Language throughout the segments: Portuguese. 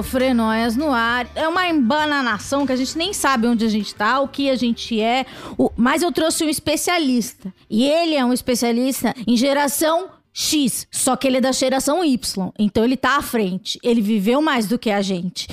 Esquizofrenóias no ar. É uma embananação que a gente nem sabe onde a gente tá, o que a gente é. O... Mas eu trouxe um especialista. E ele é um especialista em geração X, só que ele é da geração Y, então ele tá à frente. Ele viveu mais do que a gente.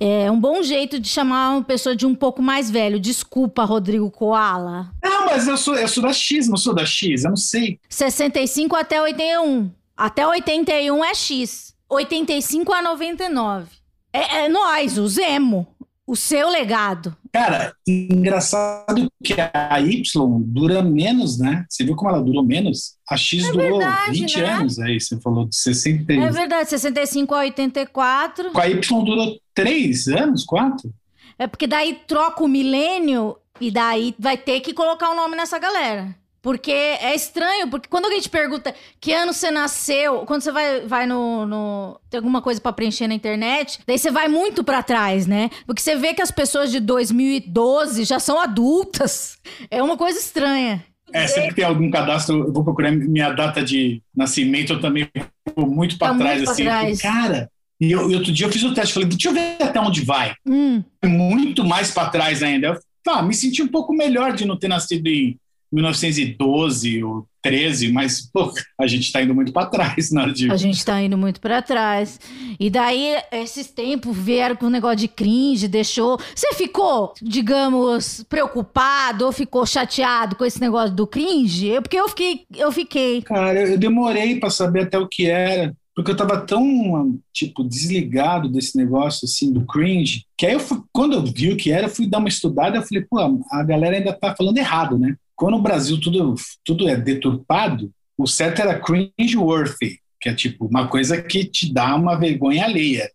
É um bom jeito de chamar uma pessoa de um pouco mais velho. Desculpa, Rodrigo Koala. Não, mas eu sou, eu sou da X, não sou da X, eu não sei. 65 até 81. Até 81 é X. 85 a 99. É, é nós, o Zemo. O seu legado. Cara, engraçado que a Y dura menos, né? Você viu como ela durou menos? A X É durou verdade, 20 né? anos aí, você falou de 60. É verdade, 65 a 84. Com a Y durou 3 anos, 4? É porque daí troca o milênio e daí vai ter que colocar o nome nessa galera. Porque é estranho, porque quando alguém te pergunta que ano você nasceu, quando você vai, vai no, no- Tem alguma coisa pra preencher na internet, daí você vai muito pra trás, né? Porque você vê que as pessoas de 2012 já são adultas. É uma coisa estranha. É, sempre tem algum cadastro, eu vou procurar minha data de nascimento, eu também vou muito pra Tá trás, muito assim. trás. Cara, e, eu, e outro dia eu fiz o teste, falei, deixa eu ver até onde vai. Hum. Muito mais pra trás ainda. Eu, tá, me senti um pouco melhor de não ter nascido em 1912 ou 13, mas, pô, a gente tá indo muito pra trás na hora de. A gente tá indo muito pra trás. E daí, esses tempos vieram com o negócio de cringe, deixou. Você ficou, digamos, preocupado ou ficou chateado com esse negócio do cringe? Eu- Porque eu fiquei, eu fiquei. Cara, eu eu demorei pra saber até o que era, porque eu tava tão, tipo, desligado desse negócio, assim, do cringe, que aí eu fui, quando eu vi o que era, eu fui dar uma estudada, eu falei, pô, a galera ainda tá falando errado, né? Quando o Brasil tudo, tudo é deturpado, o certo era cringe-worthy, que é, tipo, uma coisa que te dá uma vergonha alheia.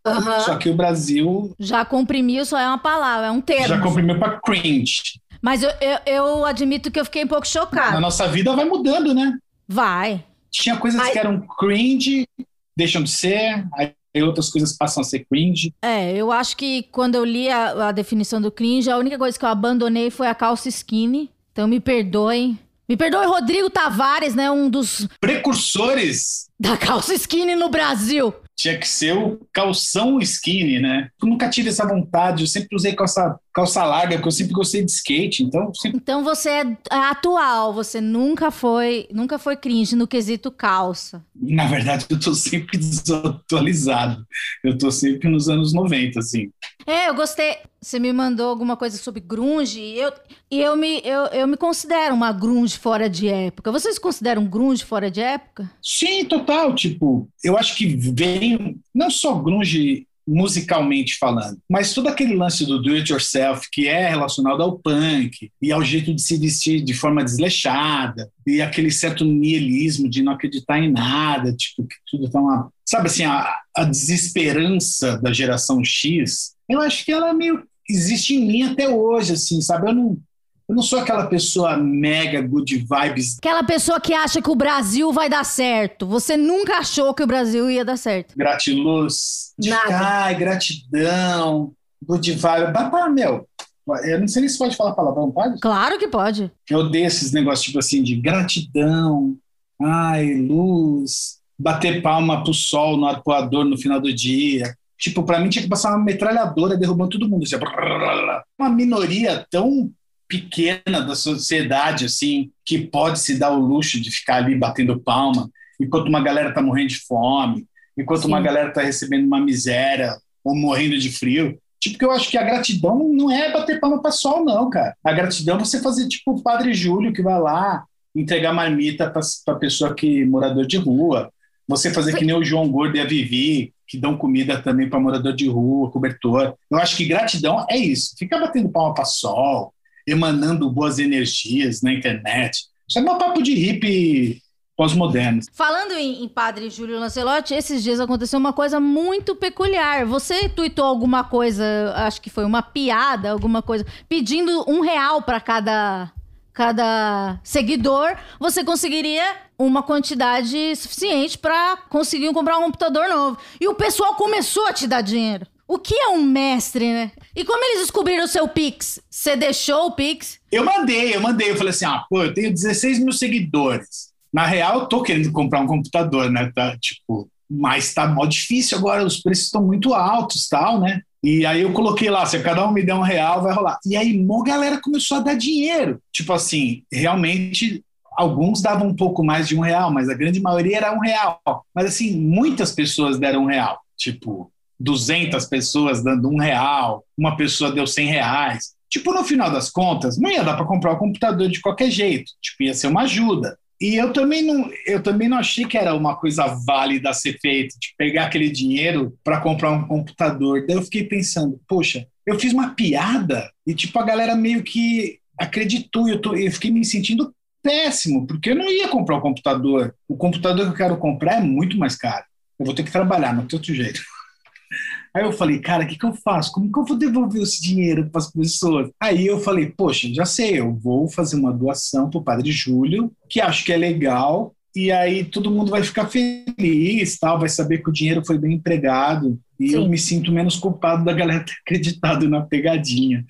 Só que o Brasil Já comprimiu, só é uma palavra, é um termo. já comprimiu pra cringe. Mas eu, eu, eu admito que eu fiquei um pouco Na chocada. nossa vida vai mudando, né? Vai. Tinha coisas Ai. que eram cringe, deixam de ser, aí outras coisas passam a ser cringe. É, eu acho que quando eu li a, a definição do cringe, a única coisa que eu abandonei foi a calça skinny. Então me perdoem. Me perdoe, Rodrigo Tavares, né? Um dos Precursores da calça skinny no Brasil. tinha que ser o calção skinny, né? Eu nunca tive essa vontade, eu sempre usei calça, calça larga, porque eu sempre gostei de skate, então sempre Então você é atual, você nunca foi, nunca foi cringe no quesito calça. Na verdade, eu tô sempre desatualizado. Eu tô sempre nos anos 90, assim. É, eu gostei. Você me mandou alguma coisa sobre grunge e eu, e eu, me, eu, eu me considero uma grunge fora de época. Vocês consideram grunge fora de época? Sim, total. Tipo, eu acho que vem não só grunge musicalmente falando, mas todo aquele lance do do it yourself que é relacionado ao punk e ao jeito de se vestir de forma desleixada e aquele certo niilismo de não acreditar em nada, tipo que tudo tá uma, sabe assim, a, a desesperança da geração X. Eu acho que ela meio existe em mim até hoje, assim, sabe? Eu não eu não sou aquela pessoa mega good vibes Aquela pessoa que acha que o Brasil vai dar certo. Você nunca achou que o Brasil ia dar certo. gratiluz, de Nada. ai, gratidão, good vibe. Bah, meu, eu não sei nem se pode falar palavrão, pode? Claro que pode. Eu odeio esses negócios tipo assim de gratidão, ai, luz, bater palma pro sol no arpoador no final do dia. Tipo, pra mim tinha que passar uma metralhadora derrubando todo mundo. Assim, uma minoria tão pequena da sociedade, assim, que pode se dar o luxo de ficar ali batendo palma, enquanto uma galera tá morrendo de fome, enquanto Sim. uma galera tá recebendo uma miséria ou morrendo de frio. Tipo, que eu acho que a gratidão não é bater palma para sol, não, cara. A gratidão é você fazer tipo o Padre Júlio, que vai lá entregar marmita para pessoa que morador de rua. Você fazer que nem o João Gordo e a Vivi, que dão comida também para morador de rua, cobertor. Eu acho que gratidão é isso. Ficar batendo palma para sol, emanando boas energias na internet. Isso é um papo de hippie pós-moderno. Falando em, em Padre Júlio Lancelotti, esses dias aconteceu uma coisa muito peculiar. Você tuitou alguma coisa, acho que foi uma piada, alguma coisa, pedindo um real pra cada cada seguidor, você conseguiria uma quantidade suficiente para conseguir comprar um computador novo. E o pessoal começou a te dar dinheiro. O que é um mestre, né? E como eles descobriram o seu Pix? Você deixou o Pix? Eu mandei, eu mandei. Eu falei assim: ah, pô, eu tenho 16 mil seguidores. Na real, eu tô querendo comprar um computador, né? Tá, tipo, mas tá mó difícil agora, os preços estão muito altos tal, né? E aí eu coloquei lá, se cada um me der um real, vai rolar. E aí, uma galera começou a dar dinheiro. Tipo assim, realmente, alguns davam um pouco mais de um real, mas a grande maioria era um real. Mas assim, muitas pessoas deram um real. Tipo, 200 pessoas dando um real, uma pessoa deu 100 reais. Tipo, no final das contas, não ia dar para comprar o um computador de qualquer jeito. Tipo, ia ser uma ajuda. E eu também não, eu também não achei que era uma coisa válida a ser feita, de pegar aquele dinheiro para comprar um computador. Daí eu fiquei pensando, poxa, eu fiz uma piada e tipo a galera meio que acreditou. Eu, tô, eu fiquei me sentindo péssimo, porque eu não ia comprar o um computador. O computador que eu quero comprar é muito mais caro. Eu vou ter que trabalhar, não tem outro jeito. Aí eu falei, cara, o que, que eu faço? Como que eu vou devolver esse dinheiro para as pessoas? Aí eu falei, poxa, já sei, eu vou fazer uma doação para o Padre Júlio, que acho que é legal, e aí todo mundo vai ficar feliz, tal, vai saber que o dinheiro foi bem empregado, e Sim. eu me sinto menos culpado da galera ter acreditado na pegadinha.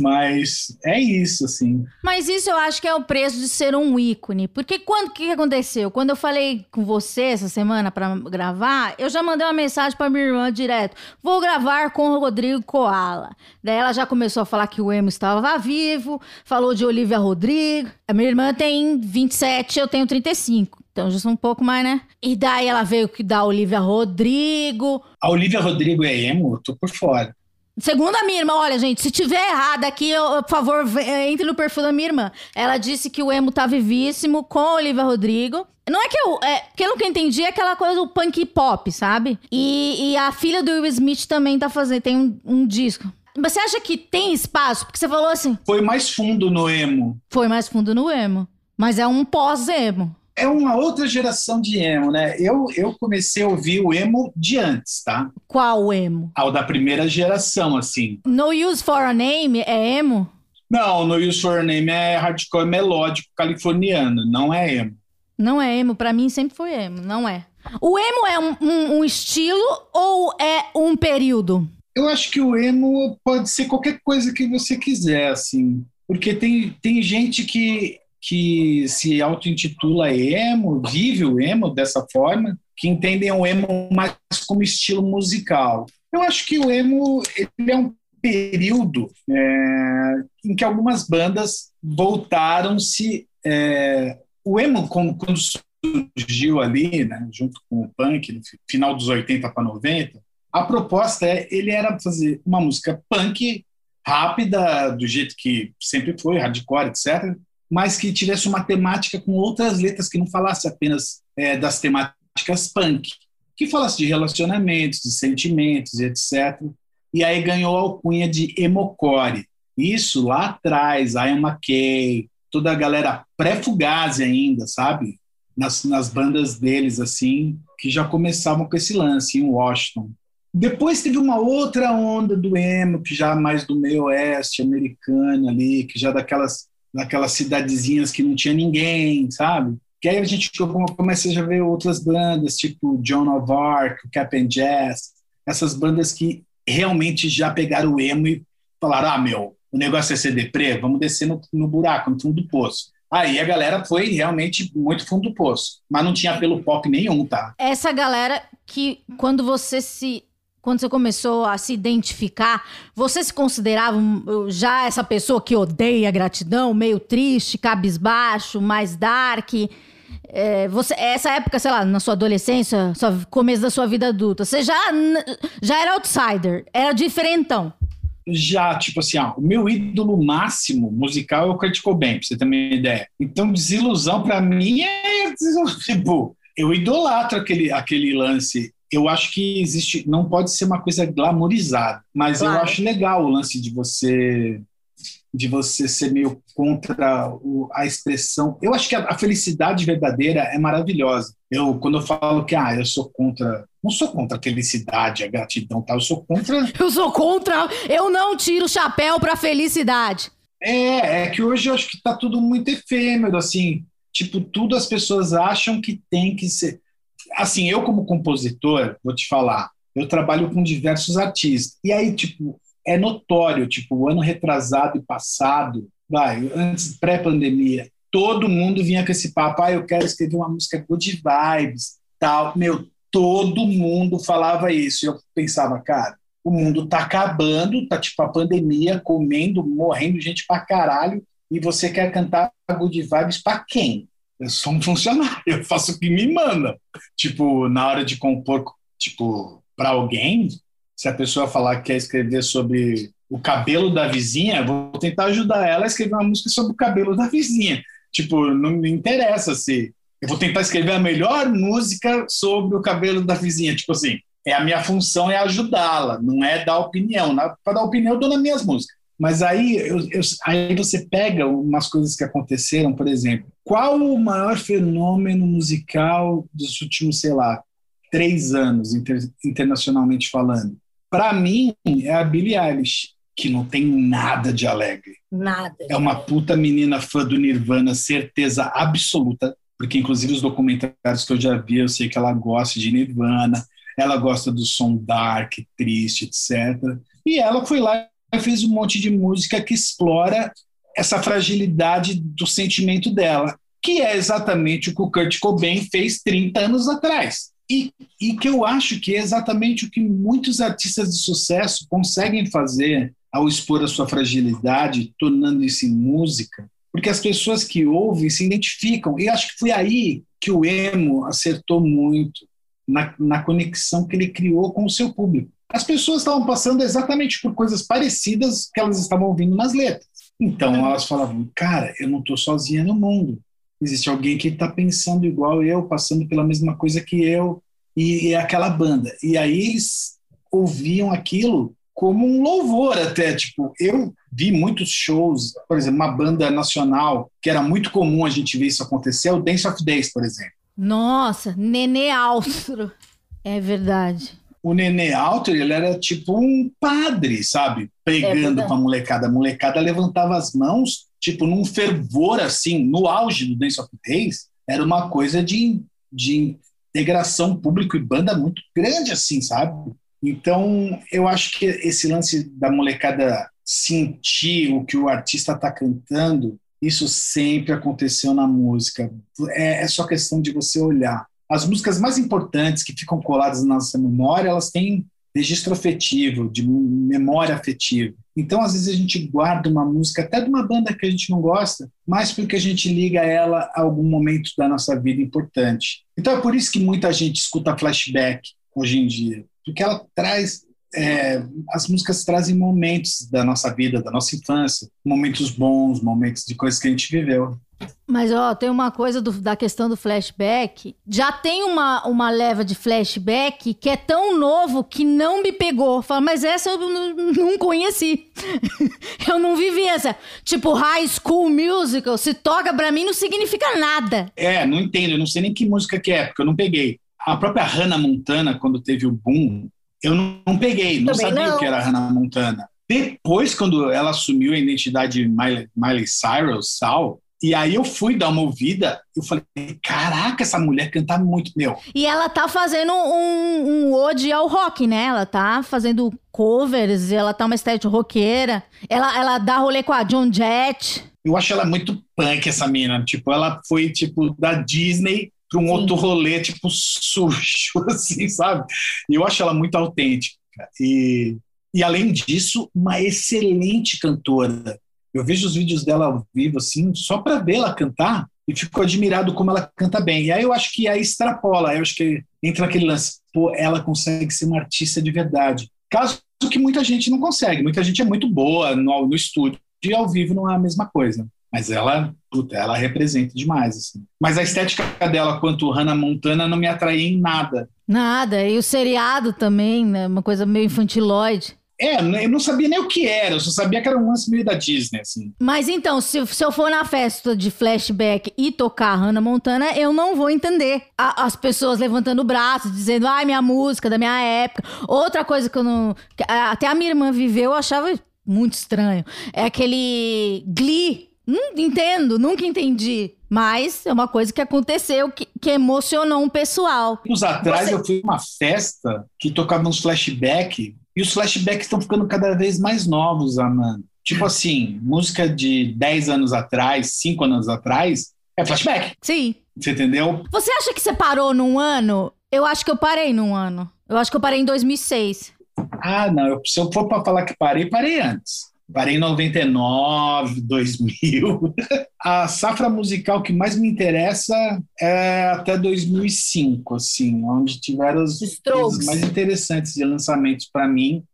Mas é isso, assim. Mas isso eu acho que é o preço de ser um ícone. Porque quando que aconteceu? Quando eu falei com você essa semana para gravar, eu já mandei uma mensagem para minha irmã direto. Vou gravar com o Rodrigo Koala. Daí ela já começou a falar que o Emo estava vivo, falou de Olivia Rodrigo. A minha irmã tem 27, eu tenho 35. Então já são um pouco mais, né? E daí ela veio da Olivia Rodrigo. A Olivia Rodrigo é emo? Eu tô por fora. Segundo a minha irmã, olha, gente, se tiver errado aqui, eu, por favor, eh, entre no perfil da minha irmã. Ela disse que o emo tá vivíssimo com a Olivia Rodrigo. Não é que eu. É, que eu entendi é aquela coisa do punk pop, sabe? E, e a filha do Will Smith também tá fazendo, tem um, um disco. Você acha que tem espaço? Porque você falou assim. Foi mais fundo no emo. Foi mais fundo no emo. Mas é um pós-emo é uma outra geração de emo, né? Eu, eu comecei a ouvir o emo de antes, tá? Qual emo? Ao da primeira geração, assim. No Use for a Name é emo? Não, No Use for a Name é hardcore melódico californiano, não é emo. Não é emo, para mim sempre foi emo, não é. O emo é um, um, um estilo ou é um período? Eu acho que o emo pode ser qualquer coisa que você quiser, assim. Porque tem, tem gente que que se auto-intitula emo, vive o emo dessa forma, que entendem o emo mais como estilo musical. Eu acho que o emo é um período é, em que algumas bandas voltaram-se. É, o emo, quando, quando surgiu ali, né, junto com o punk, no final dos 80 para 90, a proposta é ele era fazer uma música punk rápida, do jeito que sempre foi, hardcore, etc., mas que tivesse uma temática com outras letras que não falasse apenas é, das temáticas punk, que falasse de relacionamentos, de sentimentos etc. E aí ganhou a alcunha de emocore. Isso lá atrás, a Emma Kay, toda a galera pré-fugazi ainda, sabe? Nas, nas bandas deles, assim, que já começavam com esse lance em Washington. Depois teve uma outra onda do emo, que já mais do meio oeste americano ali, que já daquelas naquelas cidadezinhas que não tinha ninguém, sabe? Que aí a gente começa a ver outras bandas, tipo John of Arc, Cap Jazz, essas bandas que realmente já pegaram o emo e falaram: ah, meu, o negócio é ser deprê, vamos descer no, no buraco, no fundo do poço. Aí a galera foi realmente muito fundo do poço, mas não tinha apelo pop nenhum, tá? Essa galera que, quando você se quando você começou a se identificar, você se considerava já essa pessoa que odeia gratidão, meio triste, cabisbaixo, mais dark? É, você, essa época, sei lá, na sua adolescência, sua, começo da sua vida adulta, você já, já era outsider, era diferentão. Já, tipo assim, ó, o meu ídolo máximo musical é o Kurt Cobain, pra você ter uma ideia. Então, desilusão para mim é, tipo, eu idolatro aquele, aquele lance eu acho que existe, não pode ser uma coisa glamorizada, mas claro. eu acho legal o lance de você de você ser meio contra o, a expressão. Eu acho que a, a, felicidade verdadeira é maravilhosa. Eu quando eu falo que ah, eu sou contra, não sou contra a felicidade, a gratidão, tal, eu sou contra Eu sou contra, eu não tiro o chapéu para felicidade. É, é que hoje eu acho que tá tudo muito efêmero, assim. Tipo, tudo as pessoas acham que tem que ser. Assim, eu como compositor, vou te falar, eu trabalho com diversos artistas. E aí, tipo, é notório, tipo, o ano retrasado e passado, vai, antes pré-pandemia, todo mundo vinha com esse papo, ah, eu quero escrever uma música good vibes, tal. Meu, todo mundo falava isso. Eu pensava, cara, o mundo tá acabando, tá tipo a pandemia, comendo, morrendo gente pra caralho, e você quer cantar good vibes pra quem? Eu sou um funcionário, eu faço o que me manda. Tipo, na hora de compor, tipo, para alguém, se a pessoa falar que quer escrever sobre o cabelo da vizinha, vou tentar ajudar ela a escrever uma música sobre o cabelo da vizinha. Tipo, não me interessa se eu vou tentar escrever a melhor música sobre o cabelo da vizinha. Tipo assim, é a minha função é ajudá-la, não é dar opinião. Para dar opinião, eu dou nas minhas músicas. Mas aí, eu, eu, aí você pega umas coisas que aconteceram, por exemplo, qual o maior fenômeno musical dos últimos, sei lá, três anos, inter, internacionalmente falando? Para mim, é a Billie Eilish, que não tem nada de alegre. Nada. É uma puta menina fã do Nirvana, certeza absoluta, porque inclusive os documentários que eu já vi, eu sei que ela gosta de Nirvana, ela gosta do som dark, triste, etc. E ela foi lá fez um monte de música que explora essa fragilidade do sentimento dela, que é exatamente o que o Kurt Cobain fez 30 anos atrás. E, e que eu acho que é exatamente o que muitos artistas de sucesso conseguem fazer ao expor a sua fragilidade, tornando isso em música, porque as pessoas que ouvem se identificam. E acho que foi aí que o emo acertou muito, na, na conexão que ele criou com o seu público. As pessoas estavam passando exatamente por coisas parecidas que elas estavam ouvindo nas letras. Então elas falavam, cara, eu não estou sozinha no mundo. Existe alguém que está pensando igual eu, passando pela mesma coisa que eu, e, e é aquela banda. E aí eles ouviam aquilo como um louvor até, tipo, eu vi muitos shows, por exemplo, uma banda nacional, que era muito comum a gente ver isso acontecer, é o Dance of Days, por exemplo. Nossa, Nenê Austro. É verdade. O Nenê Austro, ele era tipo um padre, sabe? Pregando é a molecada. A molecada levantava as mãos, tipo, num fervor, assim, no auge do Dance of Days, era uma coisa de, de integração público e banda muito grande, assim, sabe? Então, eu acho que esse lance da molecada sentir o que o artista está cantando isso sempre aconteceu na música. É, é, só questão de você olhar. As músicas mais importantes que ficam coladas na nossa memória, elas têm registro afetivo, de memória afetiva. Então, às vezes, a gente guarda uma música, até de uma banda que a gente não gosta, mas porque a gente liga ela a algum momento da nossa vida importante. Então, é por isso que muita gente escuta flashback hoje em dia, porque ela traz é, as músicas trazem momentos da nossa vida, da nossa infância, momentos bons, momentos de coisas que a gente viveu. Mas, ó, tem uma coisa do, da questão do flashback. Já tem uma, uma leva de flashback que é tão novo que não me pegou. Fala, mas essa eu não, não conheci. eu não vivi essa. Tipo, High School Musical, se toca pra mim não significa nada. É, não entendo. Eu não sei nem que música que é, porque eu não peguei. A própria Hannah Montana, quando teve o boom, eu não, peguei, não Também sabia não. o que era Hannah Montana. Depois, quando ela assumiu a identidade Miley, Miley Cyrus, Sal, e aí eu fui dar uma ouvida, eu falei, caraca, essa mulher canta muito, meu. E ela tá fazendo um, um ode ao rock, né? Ela tá fazendo covers, ela tá uma estética roqueira. Ela, ela dá rolê com a John Jett. Eu acho ela muito punk, essa mina. Tipo, ela foi, tipo, da Disney para um Sim. outro rolê, tipo, sujo, assim, sabe? E eu acho ela muito autêntica. E, e, além disso, uma excelente cantora. Eu vejo os vídeos dela ao vivo, assim, só para vê-la cantar e fico admirado como ela canta bem. E aí eu acho que aí extrapola, eu acho que entra aquele lance, pô, ela consegue ser uma artista de verdade. Caso que muita gente não consegue, muita gente é muito boa no, no estúdio e ao vivo não é a mesma coisa. Mas ela, puta, ela representa demais, assim. Mas a estética dela quanto Hannah Montana não me atraía em nada. Nada. E o seriado também, né? Uma coisa meio infantiloide. É, eu não sabia nem o que era, eu só sabia que era um lance meio da Disney, assim. Mas então, se, se eu for na festa de flashback e tocar Hannah Montana, eu não vou entender. A, as pessoas levantando o braço, dizendo, ai, minha música da minha época. Outra coisa que eu não. Que, até a minha irmã viveu, eu achava muito estranho. É aquele Glee. Não entendo, nunca entendi. Mas é uma coisa que aconteceu que, que emocionou um pessoal. Anos atrás Você- eu fui numa festa que tocava uns flashback e os flashbacks estão ficando cada vez mais novos, Amanda. Tipo assim, música de 10 anos atrás, 5 anos atrás, é flashback. Sim. Você entendeu? Você acha que você parou num ano? Eu acho que eu parei num ano. Eu acho que eu parei em 2006. Ah, não. se eu for para falar que parei, parei antes. Parei em 99, 2000. A safra musical que mais me interessa é até 2005, assim, onde tiveram os Strokes. mais interessantes de lançamentos para mim.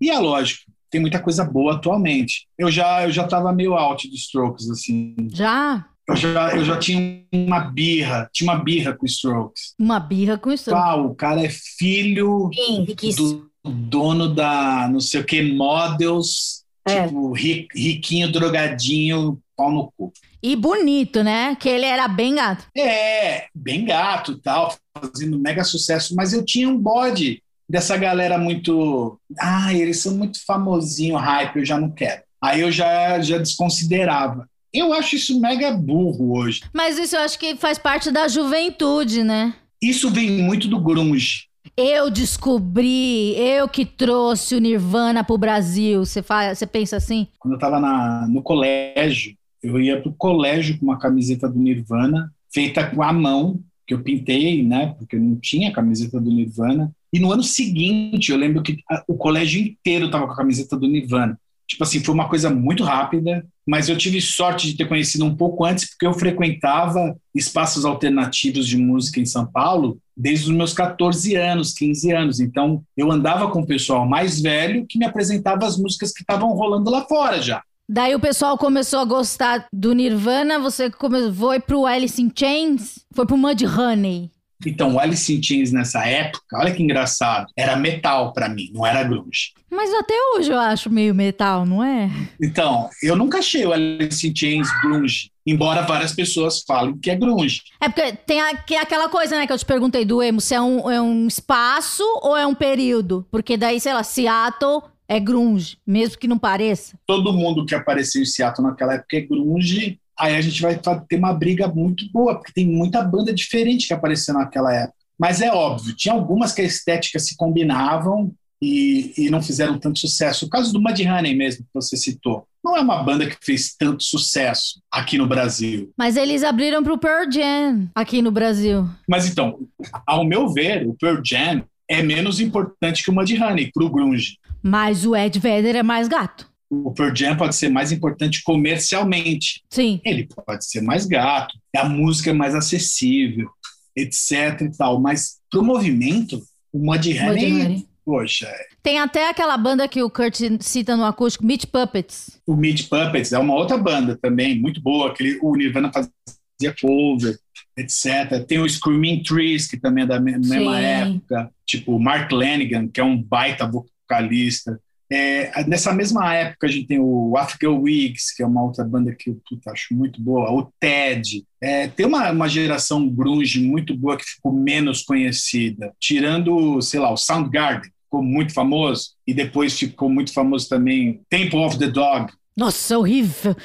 E é lógico, tem muita coisa boa atualmente. Eu já eu já estava meio out de Strokes, assim. Já? Eu já, eu já tinha uma birra, tinha uma birra com Strokes. Uma birra com isso. Ah, o cara é filho Sim, do dono da não sei o que, Models, É. tipo, ri- riquinho, drogadinho, pau no cu. E bonito, né? Que ele era bem gato. É, bem gato e tal, fazendo mega sucesso, mas eu tinha um bode dessa galera muito. Ah, eles são muito famosinho, hype, eu já não quero. Aí eu já, já desconsiderava. Eu acho isso mega burro hoje. Mas isso eu acho que faz parte da juventude, né? Isso vem muito do grunge. Eu descobri, eu que trouxe o Nirvana pro Brasil. Você faz, você pensa assim? Quando eu estava no colégio, eu ia pro colégio com uma camiseta do Nirvana, feita com a mão, que eu pintei, né? Porque eu não tinha camiseta do Nirvana. E no ano seguinte, eu lembro que o colégio inteiro estava com a camiseta do Nirvana. Tipo assim, foi uma coisa muito rápida, mas eu tive sorte de ter conhecido um pouco antes, porque eu frequentava espaços alternativos de música em São Paulo desde os meus 14 anos, 15 anos. Então, eu andava com o pessoal mais velho que me apresentava as músicas que estavam rolando lá fora já. Daí o pessoal começou a gostar do Nirvana, você come... foi pro Alice in Chains, foi pro Mudhoney. Então, o Alice in Chains nessa época, olha que engraçado, era metal pra mim, não era grunge. Mas até hoje eu acho meio metal, não é? Então, eu nunca achei o Alice in Chains grunge, embora várias pessoas falem que é grunge. É porque tem é aquela coisa, né, que eu te perguntei do emo, se é um, é um espaço ou é um período. Porque daí, sei lá, Seattle é grunge, mesmo que não pareça. Todo mundo que apareceu em Seattle naquela época é grunge. Aí a gente vai ter uma briga muito boa, porque tem muita banda diferente que apareceu naquela época. Mas é óbvio, tinha algumas que a estética se combinavam e, e não fizeram tanto sucesso. O caso do Mudhoney mesmo, que você citou. Não é uma banda que fez tanto sucesso aqui no Brasil. Mas eles abriram pro Pearl Jam aqui no Brasil. Mas então, ao meu ver, o Pearl Jam é menos importante que o Mudhoney pro grunge. Mas o Ed Vedder é mais gato. O Pearl Jam pode ser mais importante comercialmente. Sim. Ele pode ser mais gato, a música é mais acessível, etc e tal. Mas pro movimento, o Mudhoney, poxa, Tem até aquela banda que o Kurt cita no acústico, Meat Puppets. o Meat Puppets é uma outra banda também, muito boa. Aquele, o Nirvana fazia cover, etc. Tem o Screaming Trees, que também é da me- mesma Sim. época. Tipo, o Mark Lanigan, que é um baita vocalista. É, nessa mesma época a gente tem o Africa Wigs, que é uma outra banda que eu puta, acho muito boa, o Ted. É, tem uma, uma geração grunge muito boa que ficou menos conhecida, tirando, sei lá, o Soundgarden, ficou muito famoso, e depois ficou muito famoso também Temple of the Dog, Nossa, horrível.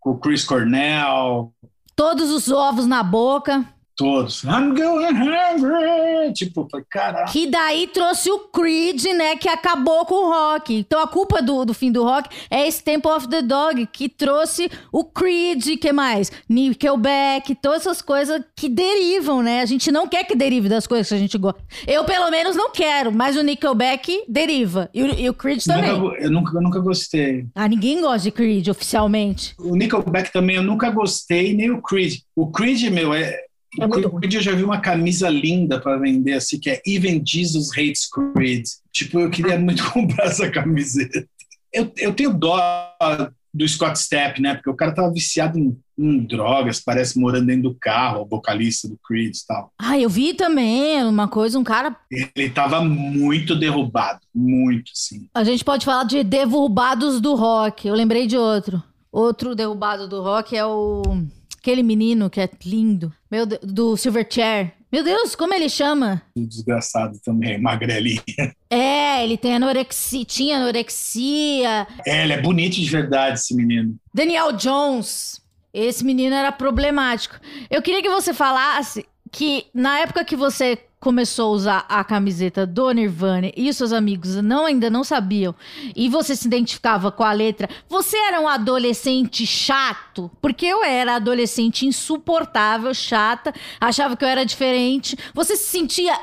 com o Chris Cornell, Todos os ovos na boca. Todos. I'm going hungry! Tipo, falei, caralho. Que daí trouxe o Creed, né? Que acabou com o rock. Então a culpa do, do fim do rock é esse Temple of the Dog, que trouxe o Creed, que mais? Nickelback, todas essas coisas que derivam, né? A gente não quer que derive das coisas que a gente gosta. Eu, pelo menos, não quero, mas o Nickelback deriva. E o, e o Creed também. Nunca eu, nunca, eu nunca gostei. Ah, ninguém gosta de Creed oficialmente. O Nickelback também eu nunca gostei, nem o Creed. O Creed, meu, é. É muito Creed eu já vi uma camisa linda para vender, assim, que é Even Jesus Hates Creed. Tipo, eu queria muito comprar essa camiseta. Eu, eu tenho dó do Scott Stapp, né? Porque o cara tava viciado em, em drogas, parece morando dentro do carro, o vocalista do Creed e tal. Ah, eu vi também uma coisa, um cara. Ele tava muito derrubado, muito, assim. A gente pode falar de derrubados do rock. Eu lembrei de outro. Outro derrubado do rock é o. Aquele menino que é lindo. Meu Deus, do Silverchair. Meu Deus, como ele chama? Desgraçado também, magrelinho. É, ele tem anorexia, tinha anorexia. É, ele é bonito de verdade, esse menino. Daniel Jones. Esse menino era problemático. Eu queria que você falasse que na época que você começou a usar a camiseta do Nirvana e os seus amigos não ainda não sabiam e você se identificava com a letra, você era um adolescente chato? Porque eu era adolescente insuportável, chata, achava que eu era diferente. Você se sentia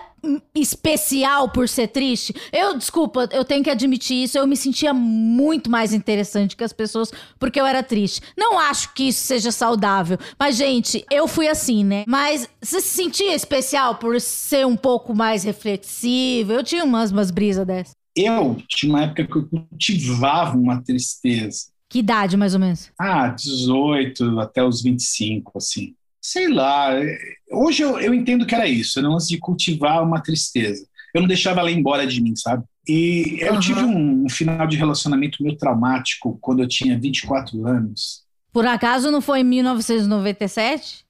especial por ser triste. Eu, desculpa, eu tenho que admitir isso, eu me sentia muito mais interessante que as pessoas porque eu era triste. Não acho que isso seja saudável, mas gente, eu fui assim, né? Mas você se sentia especial por ser um pouco mais reflexivo? Eu tinha umas, umas brisas dessas. Eu tinha uma época que eu cultivava uma tristeza. Que idade, mais ou menos? Ah, 18 até os 25, assim sei lá. Hoje eu, eu entendo que era isso, era um lance de cultivar uma tristeza. Eu não deixava ela ir embora de mim, sabe? E eu uhum. tive um, um, final de relacionamento meio traumático quando eu tinha 24 anos. Por acaso não foi em 1997?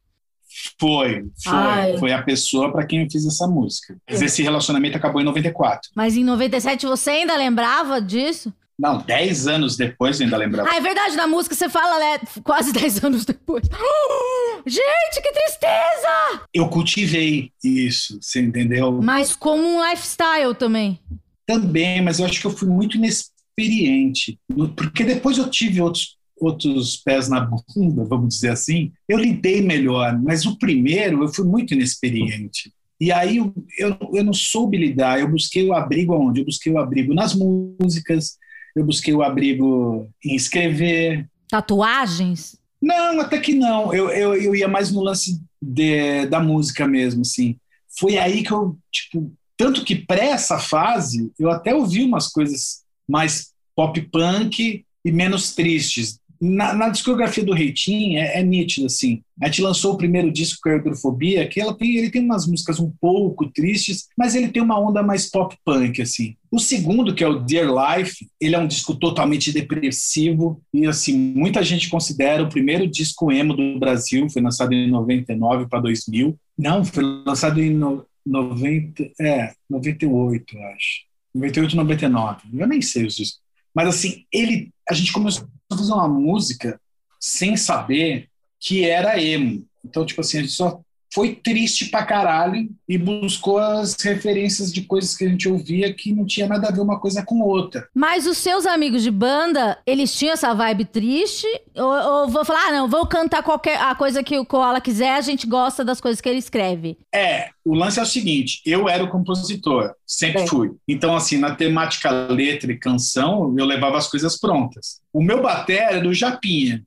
Foi, foi. Ai. Foi a pessoa para quem eu fiz essa música. Mas esse relacionamento acabou em 94. Mas em 97 você ainda lembrava disso? Não, 10 anos depois eu ainda lembrava. Ah, é verdade, na música você fala, né? Quase 10 anos depois. gente, que tristeza! Eu cultivei isso, você entendeu? Mas como um lifestyle também. Também, mas eu acho que eu fui muito inexperiente. Porque depois eu tive outros, outros pés na bunda, vamos dizer assim. Eu lidei melhor, mas o primeiro eu fui muito inexperiente. E aí eu, eu, eu não soube lidar, eu busquei o abrigo onde? Eu busquei o abrigo nas músicas, eu busquei o abrigo em escrever. Tatuagens? Não, até que não. Eu, eu, eu ia mais no lance de, da música mesmo, assim. Foi aí que eu, tipo, tanto que pré essa fase, eu até ouvi umas coisas mais pop punk e menos tristes na, na, discografia do Reitinho é, é nítido, assim. A gente lançou o primeiro disco com a Hidrofobia, que ela tem, ele tem umas músicas um pouco tristes, mas ele tem uma onda mais pop punk, assim. O segundo, que é o Dear Life, ele é um disco totalmente depressivo e, assim, muita gente considera o primeiro disco emo do Brasil, foi lançado em 99 para 2000. Não, foi lançado em no, 90, é, 98, eu acho. 98, 99. Eu nem sei os discos. Mas, assim, ele, a gente começou fazer uma música sem saber que era emo. Então, tipo assim, a gente só foi triste pra caralho e buscou as referências de coisas que a gente ouvia que não tinha nada a ver uma coisa com outra. Mas os seus amigos de banda, eles tinham essa vibe triste? Ou, ou vou falar, ah, não, vou cantar qualquer a coisa que o Koala quiser, a gente gosta das coisas que ele escreve? É, o lance é o seguinte, eu era o compositor, sempre é. fui. Então, assim, na temática letra e canção, eu levava as coisas prontas. O meu bater era do Japinha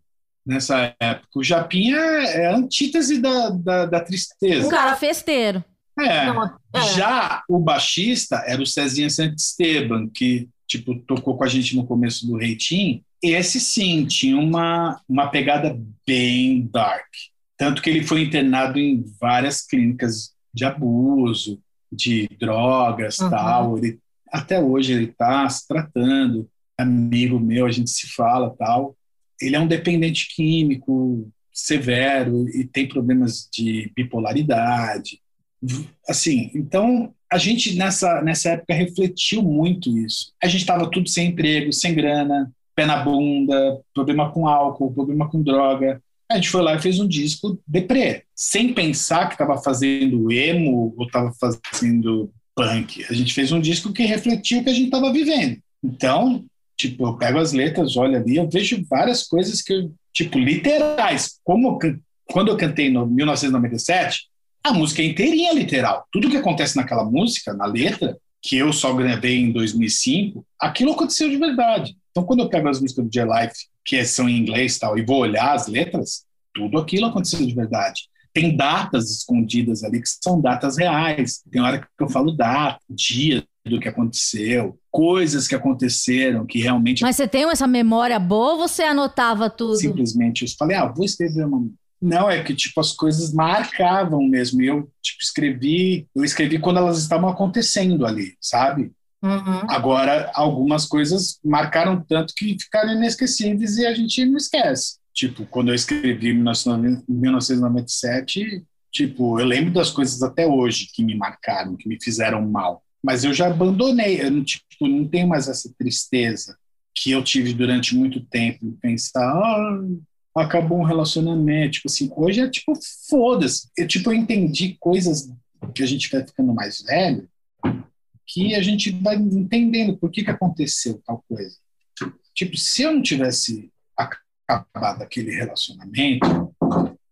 nessa época. O Japinha é, é a antítese da, da, da tristeza. Um cara festeiro. É. Não, é. Já o baixista era o Cezinha Santisteban, que tipo, tocou com a gente no começo do Reitinho. Esse sim tinha uma, uma pegada bem dark. Tanto que ele foi internado em várias clínicas de abuso, de drogas uhum. tal. Ele, até hoje ele está se tratando. Amigo meu, a gente se fala tal ele é um dependente químico severo e tem problemas de bipolaridade. Assim, então a gente nessa nessa época refletiu muito isso. A gente estava tudo sem emprego, sem grana, pé na bunda, problema com álcool, problema com droga. A gente foi lá e fez um disco deprê, sem pensar que estava fazendo emo ou estava fazendo punk. A gente fez um disco que refletiu o que a gente estava vivendo. Então, Tipo, eu pego as letras, olho ali, eu vejo várias coisas que, tipo, literais. Como quando eu cantei no 1997, a música é inteirinha literal. Tudo que acontece naquela música, na letra, que eu só gravei em 2005, aquilo aconteceu de verdade. Então, quando eu pego as músicas do J-Life, que são em inglês tal, e vou olhar as letras, tudo aquilo aconteceu de verdade. Tem datas escondidas ali que são datas reais. Tem hora que eu falo data, dia, do que aconteceu, coisas que aconteceram que realmente. Mas você tem essa memória boa ou você anotava tudo? Simplesmente eu falei, ah, vou escrever uma. Não, é que tipo as coisas marcavam mesmo. Eu tipo escrevi, eu escrevi quando elas estavam acontecendo ali, sabe? Uhum. Agora algumas coisas marcaram tanto que ficaram inesquecíveis e a gente não esquece. Tipo, quando eu escrevi em 1997, Tipo, eu lembro das coisas até hoje que me marcaram, que me fizeram mal. Mas eu já abandonei, eu não, tipo, não tenho mais essa tristeza que eu tive durante muito tempo, pensar, ah, acabou um relacionamento, tipo assim, hoje é tipo, foda-se. Eu, tipo, eu entendi coisas que a gente vai ficando mais velho, que a gente vai entendendo por que que aconteceu tal coisa. Tipo, se eu não tivesse acabado aquele relacionamento,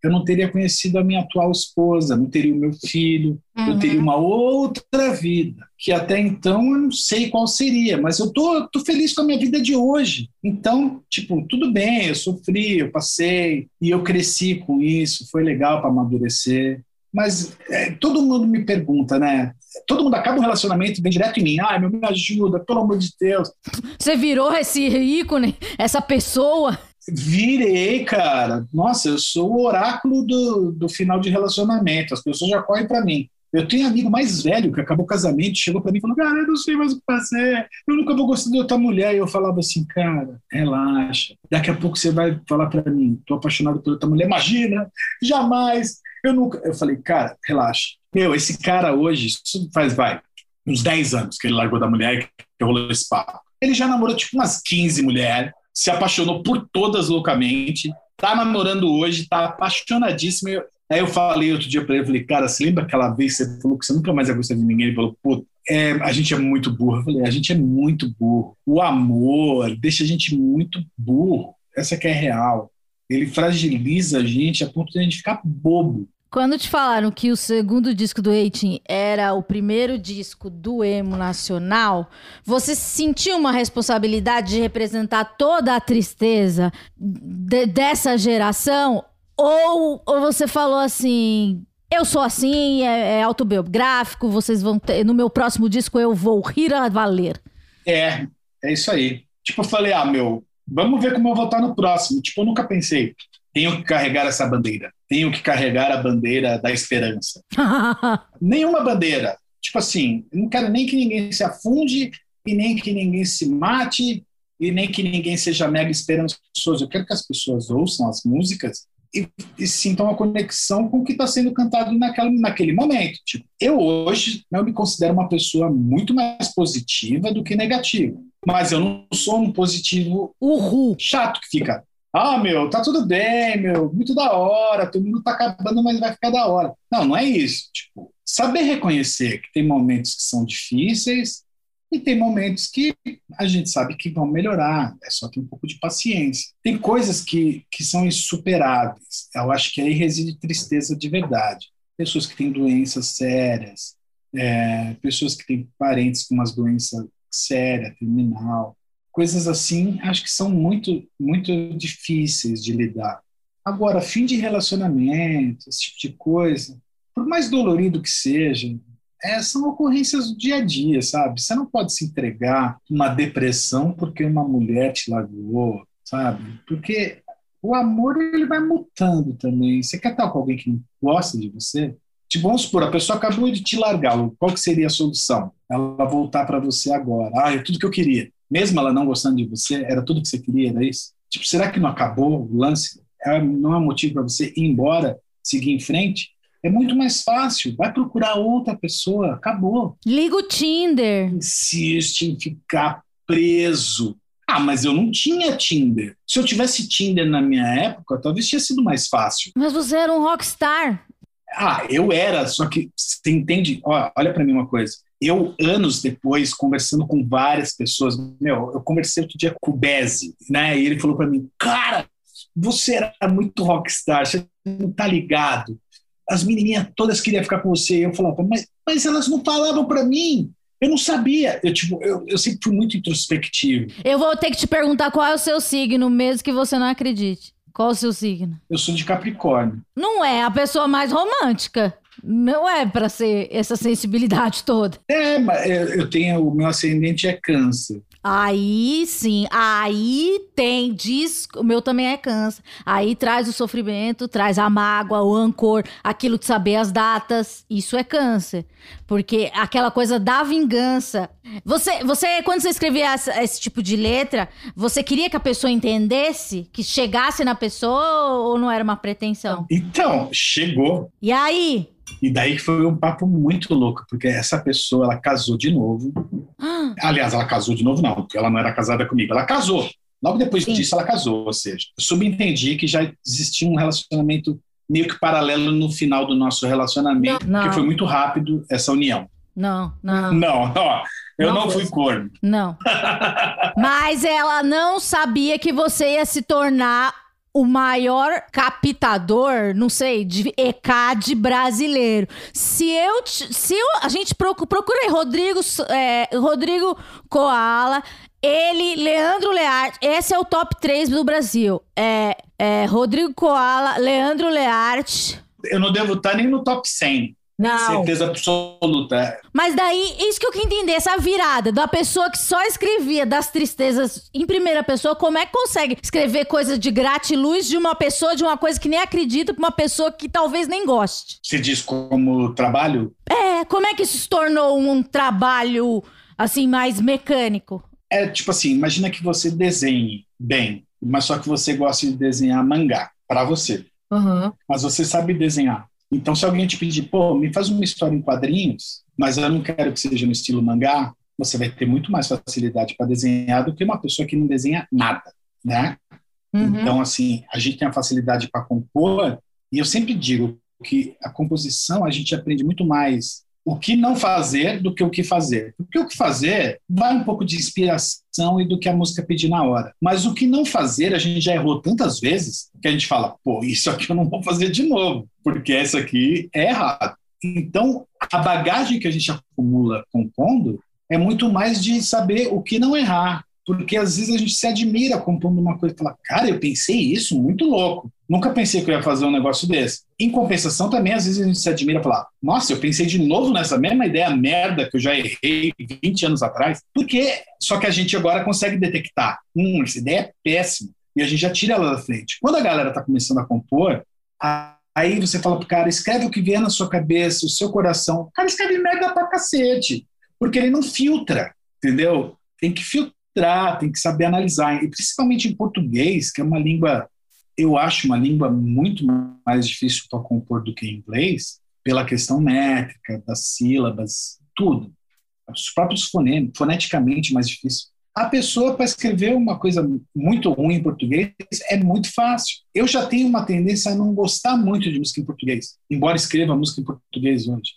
eu não teria conhecido a minha atual esposa, não teria o meu filho, uhum. eu teria uma outra vida, que até então eu não sei qual seria, mas eu tô, tô feliz com a minha vida de hoje. Então, tipo, tudo bem, eu sofri, eu passei, e eu cresci com isso, foi legal para amadurecer. Mas é, todo mundo me pergunta, né? Todo mundo acaba um relacionamento vem direto em mim. Ai, meu, me ajuda, pelo amor de Deus. Você virou esse ícone, essa pessoa. Virei, cara. Nossa, eu sou o oráculo do, do final de relacionamento. As pessoas já correm para mim. Eu tenho um amigo mais velho que acabou o casamento, chegou para mim e falou: Cara, eu não sei mais o que fazer, eu nunca vou gostar de outra mulher. E eu falava assim: Cara, relaxa. Daqui a pouco você vai falar para mim: Tô apaixonado por outra mulher. Imagina, jamais. Eu nunca. Eu falei: Cara, relaxa. Meu, esse cara hoje, isso faz, vai, uns 10 anos que ele largou da mulher que rolou esse papo. Ele já namorou tipo umas 15 mulheres se apaixonou por todas loucamente, tá namorando hoje, tá apaixonadíssimo. Aí eu falei outro dia para ele, falei, cara, você lembra aquela vez que você falou que você nunca mais ia gostar de ninguém? Ele falou, pô, é, a gente é muito burro. Eu falei, a gente é muito burro. O amor deixa a gente muito burro. Essa que é real. Ele fragiliza a gente a ponto de a gente ficar bobo. Quando te falaram que o segundo disco do Eighteen era o primeiro disco do emo nacional, você sentiu uma responsabilidade de representar toda a tristeza de, dessa geração? Ou, ou você falou assim, eu sou assim, é, é, autobiográfico, vocês vão ter, no meu próximo disco eu vou rir a valer. É, é isso aí. Tipo, eu falei, ah, meu, vamos ver como eu vou estar no próximo. Tipo, eu nunca pensei, tenho que carregar essa bandeira tenho que carregar a bandeira da esperança. Nenhuma bandeira. Tipo assim, não quero nem que ninguém se afunde e nem que ninguém se mate e nem que ninguém seja mega esperançoso. Eu quero que as pessoas ouçam as músicas e, e sintam uma conexão com o que está sendo cantado naquela, naquele momento. Tipo, eu hoje não me considero uma pessoa muito mais positiva do que negativa, mas eu não sou um positivo Uhul. chato que fica ah, meu, tá tudo bem, meu, muito da hora, todo mundo tá acabando, mas vai ficar da hora. Não, não é isso. Tipo, saber reconhecer que tem momentos que são difíceis e tem momentos que a gente sabe que vão melhorar, é só ter um pouco de paciência. Tem coisas que, que são insuperáveis, eu acho que aí reside tristeza de verdade. Pessoas que têm doenças sérias, é, pessoas que têm parentes com umas doenças sérias, terminal, coisas assim, acho que são muito, muito difíceis de lidar. Agora, fim de relacionamento, esse tipo de coisa, por mais dolorido que seja, é, são ocorrências do dia a dia, sabe? Você não pode se entregar uma depressão porque uma mulher te largou, sabe? Porque o amor ele vai mutando também. Você quer estar com alguém que não gosta de você? Tipo, vamos supor, a pessoa acabou de te largar. Qual que seria a solução? Ela voltar para você agora. Ah, é tudo que eu queria mesmo ela não gostando de você, era tudo que você queria, era isso? Tipo, será que não acabou o lance? É, não é motivo para você ir embora, seguir em frente? É muito mais fácil. Vai procurar outra pessoa. Acabou. Liga o Tinder. Insiste em ficar preso. Ah, mas eu não tinha Tinder. Se eu tivesse Tinder na minha época, talvez tinha sido mais fácil. Mas você era um rockstar. Ah, eu era, só que você entende? olha para mim uma coisa eu, anos depois, conversando com várias pessoas, meu, eu conversei outro dia com o Bezzi, né? E ele falou para mim, cara, você era muito rockstar, você não tá ligado. As menininhas todas queriam ficar com você. E eu falava, mas, mas elas não falavam para mim. Eu não sabia. Eu, tipo, eu, eu sempre fui muito introspectivo. Eu vou ter que te perguntar qual é o seu signo, mesmo que você não acredite. Qual é o seu signo? Eu sou de Capricórnio. Não é a pessoa mais romântica. Não é para ser essa sensibilidade toda. É, mas eu tenho o meu ascendente é câncer. Aí sim, aí tem, diz, o meu também é câncer. Aí traz o sofrimento, traz a mágoa, o ancor, aquilo de saber as datas. Isso é câncer. Porque aquela coisa da vingança. Você, você quando você escrevia essa, esse tipo de letra, você queria que a pessoa entendesse? Que chegasse na pessoa ou não era uma pretensão? Então, chegou. E aí? E daí foi um papo muito louco, porque essa pessoa, ela casou de novo. Ah, Aliás, ela casou de novo não, porque ela não era casada comigo. Ela casou. Logo depois Sim. disso, ela casou. Ou seja, eu subentendi que já existia um relacionamento meio que paralelo no final do nosso relacionamento, Não. que foi muito rápido essa união. Não, não, Não, ó, eu Não não, fui corno. não. Mas ela não sabia que você ia se tornar o maior captador, não sei, de ECAD brasileiro. Se eu, se eu, a gente procu- procura aí Rodrigo, é, Rodrigo Koala, ele, Leandro Learte, esse é o top 3 do Brasil. É, é Rodrigo Koala, Leandro Learte. Eu não devo estar nem no top 100, Não. certeza absoluta. Mas daí, isso que eu queria entender, essa virada da pessoa que só escrevia das tristezas em primeira pessoa, como é que consegue escrever coisa de gratiluz de uma pessoa, de uma coisa que nem acredita, pra uma pessoa que talvez nem goste? Se diz como trabalho, É, como é que isso se tornou um trabalho, assim, mais mecânico? é tipo assim, imagina que você desenhe bem, mas só que você gosta de desenhar mangá, para você. Uhum. mas você sabe desenhar. Então, se alguém te pedir, pô, me faz uma história em quadrinhos, mas eu não quero que seja no estilo mangá, você vai ter muito mais facilidade para desenhar do que uma pessoa que não desenha nada, né? Uhum. Então, assim, a gente tem a facilidade para compor, e eu sempre digo que a composição a gente aprende muito mais o que não fazer do que o que fazer. Porque o que fazer vai um pouco de inspiração e do que a música pedir na hora. Mas o que não fazer, a gente já errou tantas vezes que a gente fala, pô, isso aqui eu não vou fazer de novo, porque essa aqui é errado. Então, a bagagem que a gente acumula compondo é muito mais de saber o que não errar. Porque às vezes a gente se admira compondo uma coisa e fala, cara, eu pensei isso, muito louco. Nunca pensei que eu ia fazer um negócio desse. Em compensação, também, às vezes a gente se admira e fala, nossa, eu pensei de novo nessa mesma ideia merda que eu já errei 20 anos atrás. Porque só que a gente agora consegue detectar, hum, essa ideia é péssima. E a gente já tira ela da frente. Quando a galera está começando a compor, a- aí você fala pro cara, escreve o que vier na sua cabeça, o seu coração. O cara escreve merda pra cacete. Porque ele não filtra, entendeu? Tem que filtrar, tem que saber analisar. E principalmente em português, que é uma língua, eu acho uma língua muito mais difícil para compor do que em inglês, pela questão métrica, das sílabas, tudo. Os próprios fonemas, foneticamente mais difícil. A pessoa, para escrever uma coisa muito ruim em português, é muito fácil. Eu já tenho uma tendência a não gostar muito de música em português, embora escreva música em português hoje.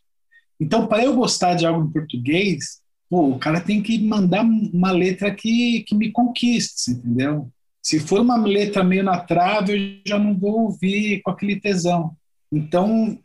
Então, para eu gostar de algo em português, pô, o cara tem que mandar uma letra que, que me conquiste, entendeu? Se for uma letra meio na trave, eu já não vou ouvir com aquele tesão. Então,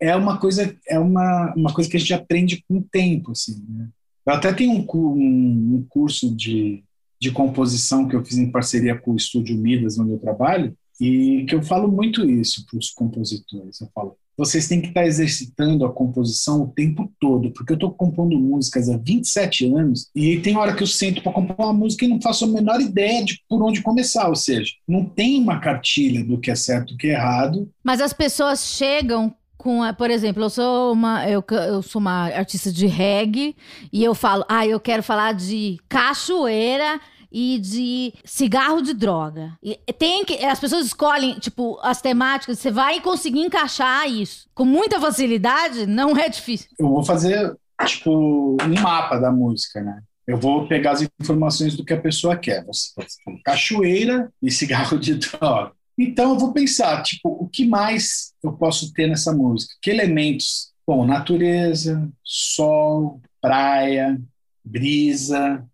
é uma coisa, é uma, uma coisa que a gente aprende com o tempo, assim, né? Eu até tenho um, um, um curso de, de composição que eu fiz em parceria com o Estúdio Midas, onde eu trabalho, e que eu falo muito isso para os compositores. Eu falo, vocês têm que estar exercitando a composição o tempo todo, porque eu estou compondo músicas há 27 anos e tem hora que eu sento para compor uma música e não faço a menor ideia de por onde começar, ou seja, não tem uma cartilha do que é certo e o que é errado. Mas as pessoas chegam com, por exemplo, eu sou uma eu, eu sou uma artista de reggae e eu falo, ah, eu quero falar de cachoeira e de cigarro de droga. E tem que as pessoas escolhem, tipo, as temáticas, você vai conseguir encaixar isso com muita facilidade, não é difícil. Eu vou fazer tipo um mapa da música, né? Eu vou pegar as informações do que a pessoa quer. Você pode cachoeira e cigarro de droga. Então eu vou pensar, tipo, o que mais eu posso ter nessa música? Que elementos? Bom, natureza, sol, praia, brisa,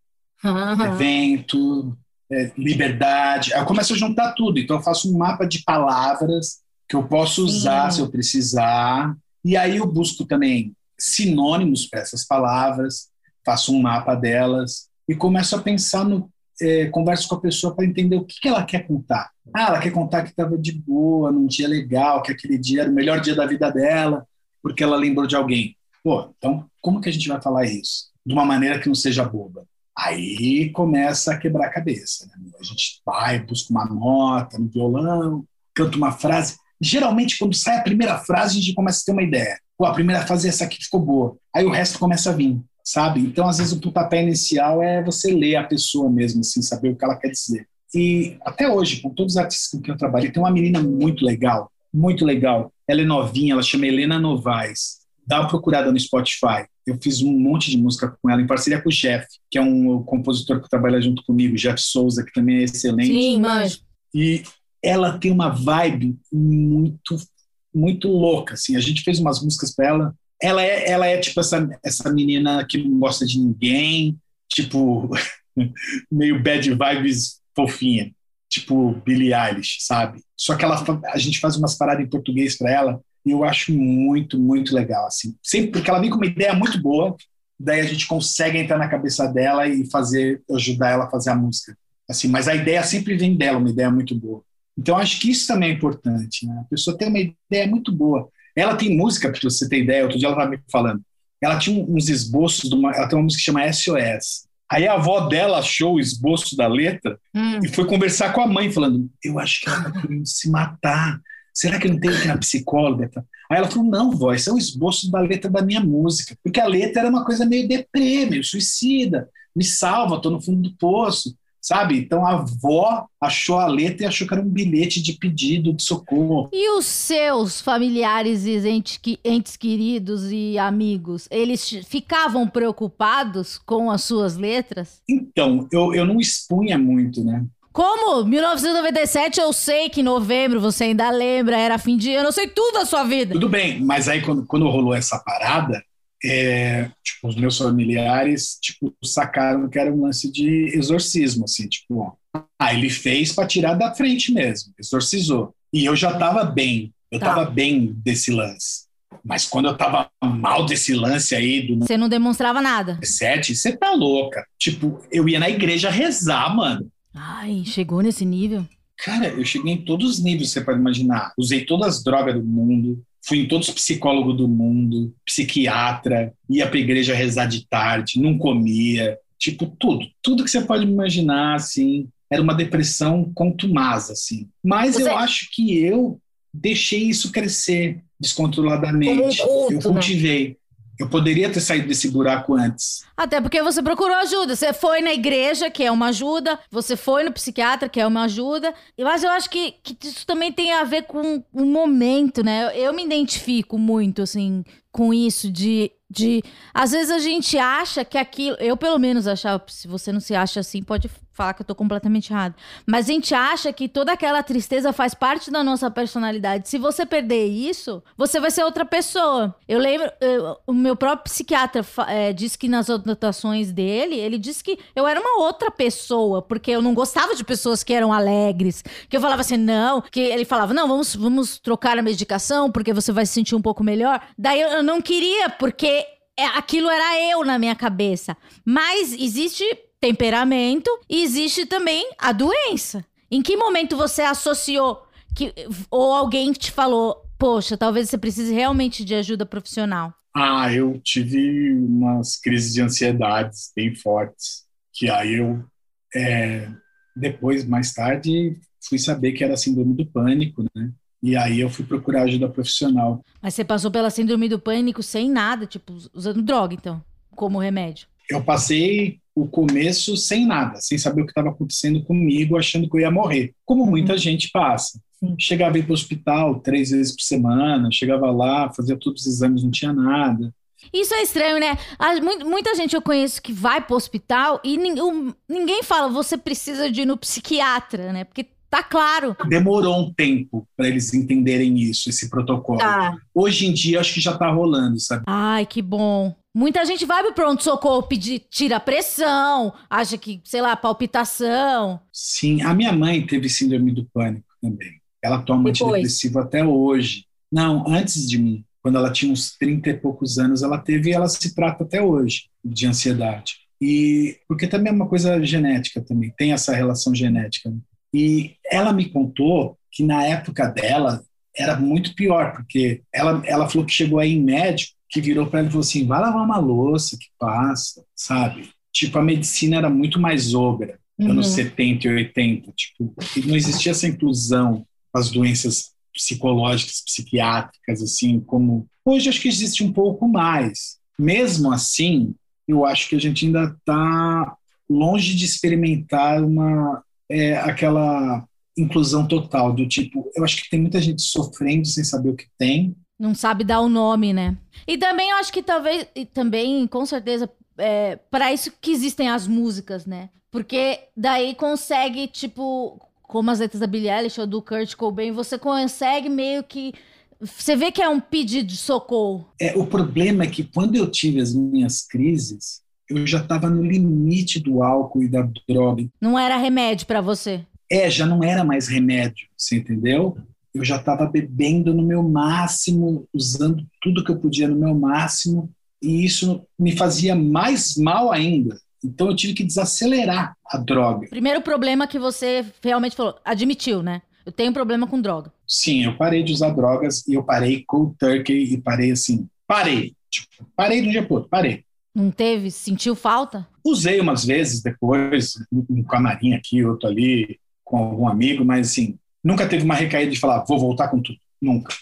Aham. evento, é, liberdade. Eu começo a juntar tudo. Então eu faço um mapa de palavras que eu posso usar Sim. se eu precisar. E aí eu busco também sinônimos para essas palavras, faço um mapa delas e começo a pensar no. é, converso com a pessoa para entender o que, que ela quer contar. Ah, ela quer contar que estava de boa, num dia legal, que aquele dia era o melhor dia da vida dela, porque ela lembrou de alguém. Pô, então como que a gente vai falar isso? De uma maneira que não seja boba. Aí começa a quebrar a cabeça. Né? A gente vai, busca uma nota no violão, canta uma frase. Geralmente, quando sai a primeira frase, a gente começa a ter uma ideia. Pô, a primeira frase é essa aqui ficou boa. Aí o resto começa a vir, sabe? Então, às vezes, o pontapé inicial é você ler a pessoa mesmo, assim, saber o que ela quer dizer. E até hoje, com todos os artistas com quem eu trabalho, tem uma menina muito legal, muito legal. Ela é novinha, ela chama Helena Novaes. Dá uma procurada no Spotify. Eu fiz um monte de música com ela, em parceria com o Jeff, que é um compositor que trabalha junto comigo, Jeff Souza, que também é excelente. Sim, mas... E ela tem uma vibe muito, muito louca, assim. A gente fez umas músicas para ela. Ela é, ela é tipo essa, essa menina que não gosta de ninguém, tipo, meio bad vibes fofinha, tipo Billie Eilish, sabe? Só que ela, a gente faz umas paradas em português para ela e eu acho muito, muito legal, assim. Sempre porque ela vem com uma ideia muito boa, daí a gente consegue entrar na cabeça dela e fazer, ajudar ela a fazer a música. Assim, mas a ideia sempre vem dela, uma ideia muito boa. Então acho que isso também é importante, né? A pessoa tem uma ideia muito boa. Ela tem música, para você ter ideia, outro dia ela estava me falando. Ela tinha uns esboços, de uma, ela tem uma música que chama SOS. Aí a avó dela achou o esboço da letra hum. e foi conversar com a mãe, falando: Eu acho que ela está querendo se matar. Será que não tem que ir na psicóloga? Aí ela falou: Não, vó, esse é o esboço da letra da minha música. Porque a letra era uma coisa meio deprê, meio suicida. Me salva, estou no fundo do poço sabe? Então a avó achou a letra e achou que era um bilhete de pedido de socorro. E os seus familiares e entes, entes queridos e amigos, eles ficavam preocupados com as suas letras? Então, eu, eu não expunha muito, né? Como? 1997, eu sei que em novembro, você ainda lembra, era fim de ano, eu sei tudo da sua vida. Tudo bem, mas aí quando, quando rolou essa parada, é, tipo, os meus familiares, tipo, sacaram que era um lance de exorcismo, assim, tipo, ó, ah, ele fez para tirar da frente mesmo, exorcizou. E eu já tava bem, eu tá. tava bem desse lance. Mas quando eu tava mal desse lance aí do. Você não demonstrava nada. Sete, você tá louca. Tipo, eu ia na igreja rezar, mano. Ai, chegou nesse nível? Cara, eu cheguei em todos os níveis, você pode imaginar. Usei todas as drogas do mundo, fui em todos os psicólogos do mundo, psiquiatra, ia para igreja rezar de tarde, não comia, tipo tudo, tudo que você pode imaginar, assim, era uma depressão contumaz, assim. Mas você... eu acho que eu deixei isso crescer descontroladamente. Um eu né? cultivei. Né? Eu poderia ter saído desse buraco antes. Até porque você procurou ajuda. Você foi na igreja, que é uma ajuda. Você foi no psiquiatra, que é uma ajuda. Mas eu acho que, que isso também tem a ver com o momento, né? Eu, me identifico muito, assim, com isso de de às vezes a gente acha que aquilo, eu pelo menos achava, se você não se acha assim, pode falar que eu tô completamente errado. Mas a gente acha que toda aquela tristeza faz parte da nossa personalidade. Se você perder isso, você vai ser outra pessoa. Eu lembro, eu, o meu próprio psiquiatra é, disse que nas anotações dele, ele disse que eu era uma outra pessoa, porque eu não gostava de pessoas que eram alegres. Que eu falava assim, não, que ele falava, não, vamos, vamos trocar a medicação, porque você vai se sentir um pouco melhor. Daí eu não queria, porque é, aquilo era eu na minha cabeça. Mas existe temperamento e existe também a doença. Em que momento você associou que ou alguém te falou, poxa, talvez você precise realmente de ajuda profissional? Ah, eu tive umas crises de ansiedades bem fortes, que aí eu é, depois, mais tarde, fui saber que era síndrome do pânico, né? E aí eu fui procurar ajuda profissional. Mas você passou pela síndrome do pânico sem nada, tipo, usando droga, então, como remédio? Eu passei o começo sem nada, sem saber o que estava acontecendo comigo, achando que eu ia morrer, como uhum. muita gente passa. Chegava para o hospital três vezes por semana, chegava lá, fazia todos os exames, não tinha nada. Isso é estranho, né? Muita gente eu conheço que vai para o hospital e ninguém fala, você precisa de ir no psiquiatra, né? Porque Tá claro. Demorou um tempo para eles entenderem isso, esse protocolo. Tá. Hoje em dia, acho que já tá rolando, sabe? Ai, que bom. Muita gente vai pro pronto-socorro pedir, tira a pressão, acha que, sei lá, palpitação. Sim, a minha mãe teve síndrome do pânico também. Ela toma Depois. antidepressivo até hoje. Não, antes de mim. Quando ela tinha uns 30 e poucos anos, ela teve e ela se trata até hoje de ansiedade. E porque também é uma coisa genética também, tem essa relação genética. Né? E ela me contou que na época dela era muito pior, porque ela, ela falou que chegou aí em médico, que virou para ela e falou assim: vai lavar uma louça que passa, sabe? tipo, a medicina era muito mais obra, Uhum. anos 70 e 80. Tipo, não existia essa inclusão as doenças psicológicas, psiquiátricas, assim, como. Hoje acho que existe um pouco mais. Mesmo assim, eu acho que a gente ainda está longe de experimentar uma é, aquela inclusão total do tipo eu acho que tem muita gente sofrendo sem saber o que tem Não sabe dar o nome, né? E também eu acho que talvez, e também, com certeza, é, para isso que existem as músicas, né? Porque daí consegue, tipo, como as letras da Billie Eilish ou do Kurt Cobain, você consegue meio que. Você vê que é um pedido de socorro. é, o problema é que quando eu tive as minhas crises eu já estava no limite do álcool e da droga Não era remédio para você. é já não era mais remédio você entendeu eu já estava bebendo no meu máximo usando tudo que eu podia no meu máximo e isso me fazia mais mal ainda então eu tive que desacelerar a droga Primeiro problema que você realmente falou, admitiu, né? Eu tenho problema com droga. Sim, eu parei de usar drogas e eu parei cold turkey e parei assim. Parei. Tipo, parei de um dia pro outro, parei. Não teve? Sentiu falta? Usei umas vezes depois, um camarim aqui, outro ali, com algum amigo, mas assim, nunca teve uma recaída de falar, vou voltar com tudo. Nunca.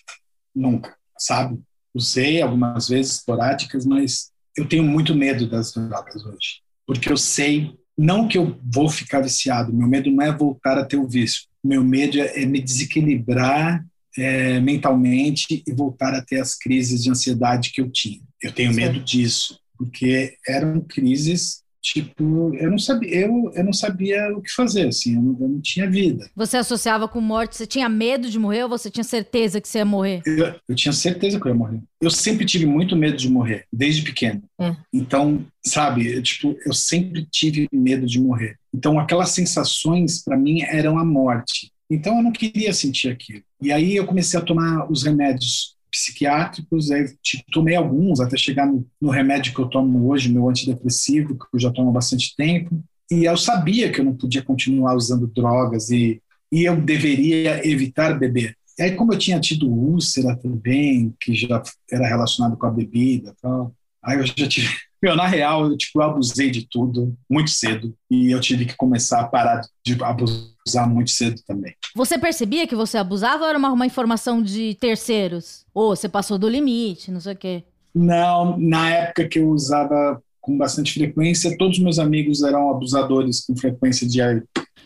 Nunca, sabe? Usei algumas vezes esporádicas, mas eu tenho muito medo das drogas hoje. Porque eu sei, não que eu vou ficar viciado, meu medo não é voltar a ter o vício. Meu medo é, é me desequilibrar é, mentalmente e voltar a ter as crises de ansiedade que eu tinha. Eu tenho medo disso, porque eram crises tipo eu não sabia eu, eu não sabia o que fazer assim eu não, eu não tinha vida Você associava com morte? Você tinha medo de morrer ou você tinha certeza que você ia morrer? eu, eu tinha certeza que eu ia morrer eu sempre tive muito medo de morrer desde pequeno É. então sabe eu, tipo eu sempre tive medo de morrer então aquelas sensações para mim eram a morte então eu não queria sentir aquilo e aí eu comecei a tomar os remédios psiquiátricos, aí tomei alguns até chegar no, no remédio que eu tomo hoje, meu antidepressivo, que eu já tomo há bastante tempo. E eu sabia que eu não podia continuar usando drogas e, e eu deveria evitar beber. E aí, como eu tinha tido úlcera também, que já era relacionado com a bebida e tal, aí eu já tive. Meu, na real, eu, tipo, eu abusei de tudo muito cedo e eu tive que começar a parar de abusar muito cedo também. Você percebia que você abusava ou era uma, uma informação de terceiros? Ou você passou do limite, não sei o quê. Não, na época que eu usava com bastante frequência, todos os meus amigos eram abusadores com frequência diária.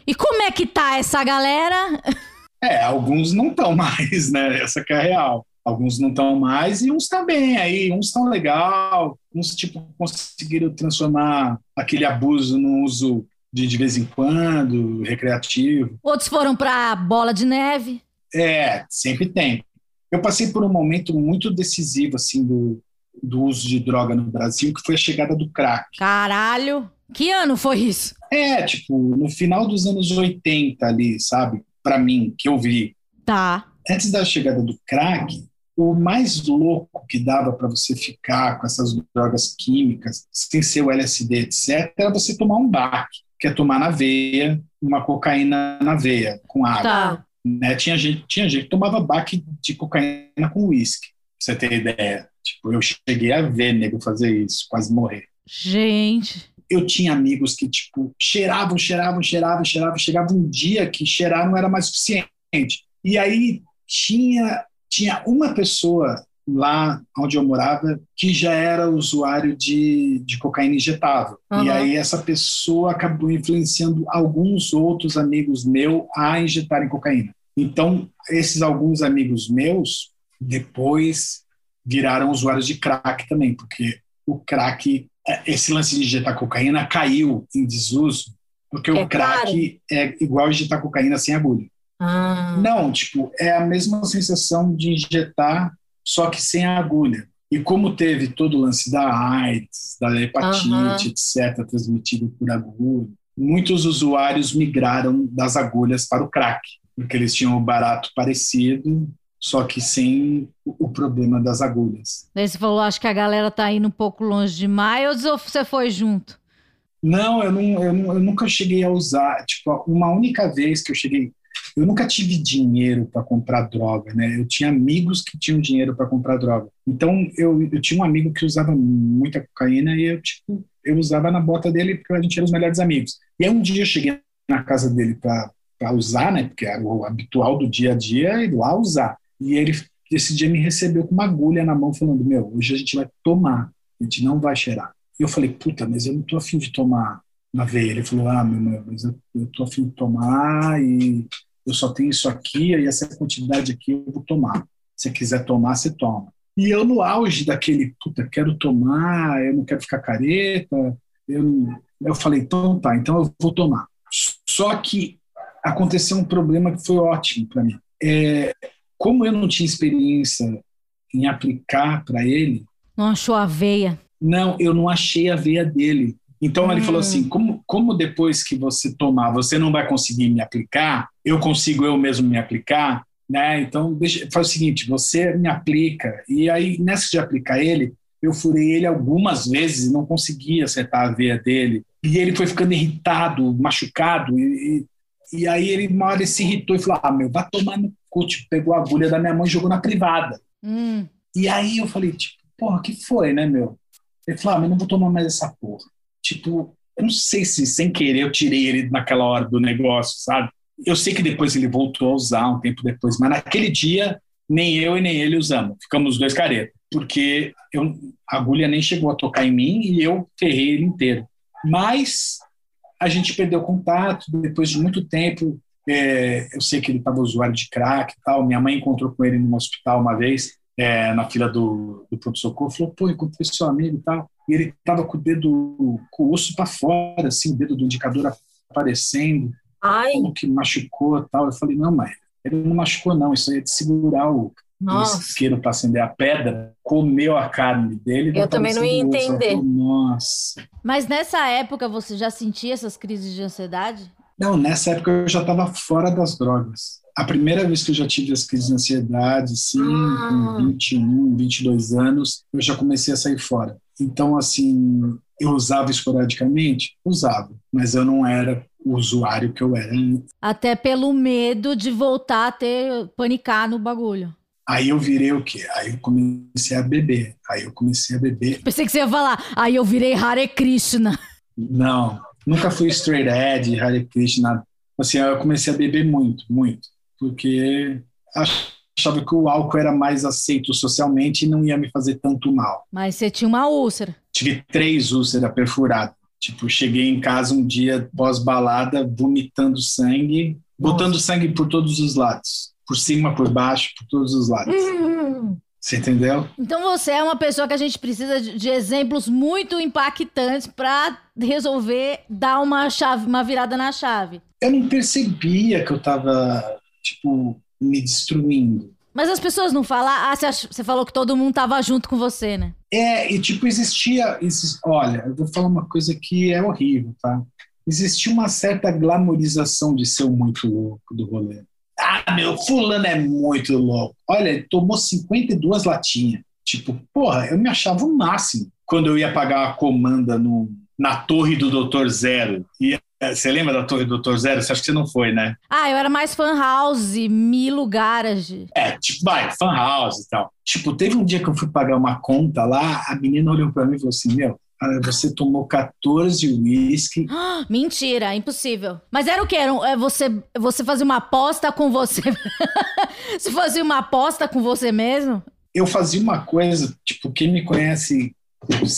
E como é que tá essa galera? É, alguns não estão mais, né? Essa que é a real. Alguns não estão mais e uns também aí, uns estão legal, uns tipo conseguiram transformar aquele abuso num uso de de vez em quando, recreativo. Outros foram pra bola de neve. É, sempre tem. Eu passei por um momento muito decisivo assim do, do uso de droga no Brasil, que foi a chegada do crack. Caralho. Que ano foi isso? É, tipo, no final dos anos 80 ali, sabe? Para mim, que eu vi. Tá. Antes da chegada do crack, o mais louco que dava para você ficar com essas drogas químicas, sem ser o LSD, etc., era você tomar um baque, que é tomar na veia, uma cocaína na veia, com água. Tá. Né? Tinha, gente, tinha gente que tomava baque de cocaína com uísque, pra você ter ideia. Tipo, eu cheguei a ver nego fazer isso, quase morrer. Gente. Eu tinha amigos que, tipo, cheiravam, cheiravam, cheiravam, cheiravam. Chegava um dia que cheirar não era mais suficiente. E aí tinha, tinha uma pessoa lá onde eu morava que já era usuário de, de cocaína injetável. Uhum. E aí essa pessoa acabou influenciando alguns outros amigos meus a injetarem cocaína. Então, esses alguns amigos meus depois viraram usuários de crack também, porque o crack, esse lance de injetar cocaína caiu em desuso, porque É o crack é igual injetar cocaína sem agulha. Ah. Não, tipo, é a mesma sensação de injetar, só que sem a agulha. E como teve todo o lance da AIDS, da hepatite, Aham. etc., transmitido por agulha, muitos usuários migraram das agulhas para o crack, porque eles tinham o barato parecido, só que sem o o problema das agulhas. Daí você falou, acho que a galera tá indo um pouco longe demais, ou você foi junto? Não, eu, não, eu, não- eu nunca cheguei a usar. Tipo, uma única vez que eu cheguei. Eu nunca tive dinheiro para comprar droga, né? Eu tinha amigos que tinham dinheiro para comprar droga. Então, eu, eu tinha um amigo que usava muita cocaína e eu, tipo, eu usava na bota dele porque a gente era os melhores amigos. E aí um dia eu cheguei na casa dele para usar, né? Porque era o habitual do dia a dia ir lá usar. E ele esse dia me recebeu com uma agulha na mão falando: "Meu, hoje a gente vai tomar, a gente não vai cheirar". E eu falei: "Puta, mas eu não tô afim de tomar na veia". Ele falou: "Ah, meu, meu mas eu, eu tô afim de tomar e eu só tenho isso aqui e essa quantidade aqui eu vou tomar. Se quiser tomar, você toma". E eu, no auge daquele, puta, quero tomar, eu não quero ficar careta, eu, eu falei, então tá, então eu vou tomar. Só que aconteceu um problema que foi ótimo para mim. É, como eu não tinha experiência em aplicar para ele. Não achou a veia? Não, eu não achei a veia dele. Então hum. ele falou assim: como, como depois que você tomar, você não vai conseguir me aplicar, eu consigo eu mesmo me aplicar, né? Então, deixa, faz o seguinte: você me aplica, e aí nessa de aplicar ele, eu furei ele algumas vezes e não conseguia acertar a veia dele. E ele foi ficando irritado, machucado, e, e, e aí ele, uma hora ele se irritou e falou: Ah, meu, vai tomar no cu. Tipo, pegou a agulha da minha mãe e jogou na privada. Hum. E aí eu falei: Tipo, porra, que foi, né, meu? Ele falou: Ah, mas não vou tomar mais essa porra. Tipo, eu não sei se sem querer eu tirei ele naquela hora do negócio, sabe? Eu sei que depois ele voltou a usar um tempo depois, mas naquele dia nem eu e nem ele usamos. Ficamos os dois caretas, porque eu, a agulha nem chegou a tocar em mim e eu ferrei ele inteiro. Mas a gente perdeu contato depois de muito tempo. É, eu sei que ele estava usuário de crack e tal. Minha mãe encontrou com ele no hospital uma vez, é, na fila do, do pronto-socorro. Falou: pô, encontrei seu amigo e tal. E ele estava com o dedo, com o osso para fora, assim, o dedo do indicador aparecendo. Ai. Como que machucou tal. Eu falei, não, mãe, ele não machucou, não. Isso aí é de segurar o, o isqueiro para acender a pedra, comeu a carne dele. Eu também não ia entender. Falei, Nossa. Mas nessa época você já sentia essas crises de ansiedade? Não, nessa época eu já estava fora das drogas. A primeira vez que eu já tive as crises de ansiedade, sim, ah. com 21, 22 anos, eu já comecei a sair fora. Então, assim, eu usava esporadicamente? Usava, mas eu não era o usuário que eu era. Até pelo medo de voltar a ter, panicar no bagulho. Aí eu virei o quê? Aí eu comecei a beber. Aí eu comecei a beber. Pensei que você ia falar, aí eu virei Hare Krishna. Não, nunca fui straight edge, Hare Krishna. Assim, eu comecei a beber muito, muito. Porque achava que o álcool era mais aceito socialmente e não ia me fazer tanto mal. Mas você tinha uma úlcera. Tive três úlceras perfuradas. Tipo, cheguei em casa um dia pós-balada, vomitando sangue, Nossa. botando sangue por todos os lados. Por cima, por baixo, por todos os lados. Você entendeu? Então você é uma pessoa que a gente precisa de, de exemplos muito impactantes para resolver dar uma chave, uma virada na chave. Eu não percebia que eu tava, tipo, me destruindo. Mas as pessoas não falam, ah, você falou que todo mundo tava junto com você, né? É, e tipo, existia. olha, eu vou falar uma coisa que é horrível, tá? Existia uma certa glamorização de ser o muito louco do rolê. Ah, meu, fulano é muito louco. Olha, ele tomou 52 latinhas. Tipo, porra, eu me achava o máximo quando eu ia pagar a comanda no, na torre do Doutor Zero. E você lembra da Torre do Doutor Zero? Você acha que você não foi, né? Ah, eu era mais fan house, Milo Garage. É, tipo, vai, fan house e tal. Tipo, teve um dia que eu fui pagar uma conta lá, a menina olhou pra mim e falou assim: Meu, você tomou 14 uísque. Mentira, impossível. Mas era o que? Era, é você, você fazia uma aposta com você. você fazia uma aposta com você mesmo? Eu fazia uma coisa, tipo, quem me conhece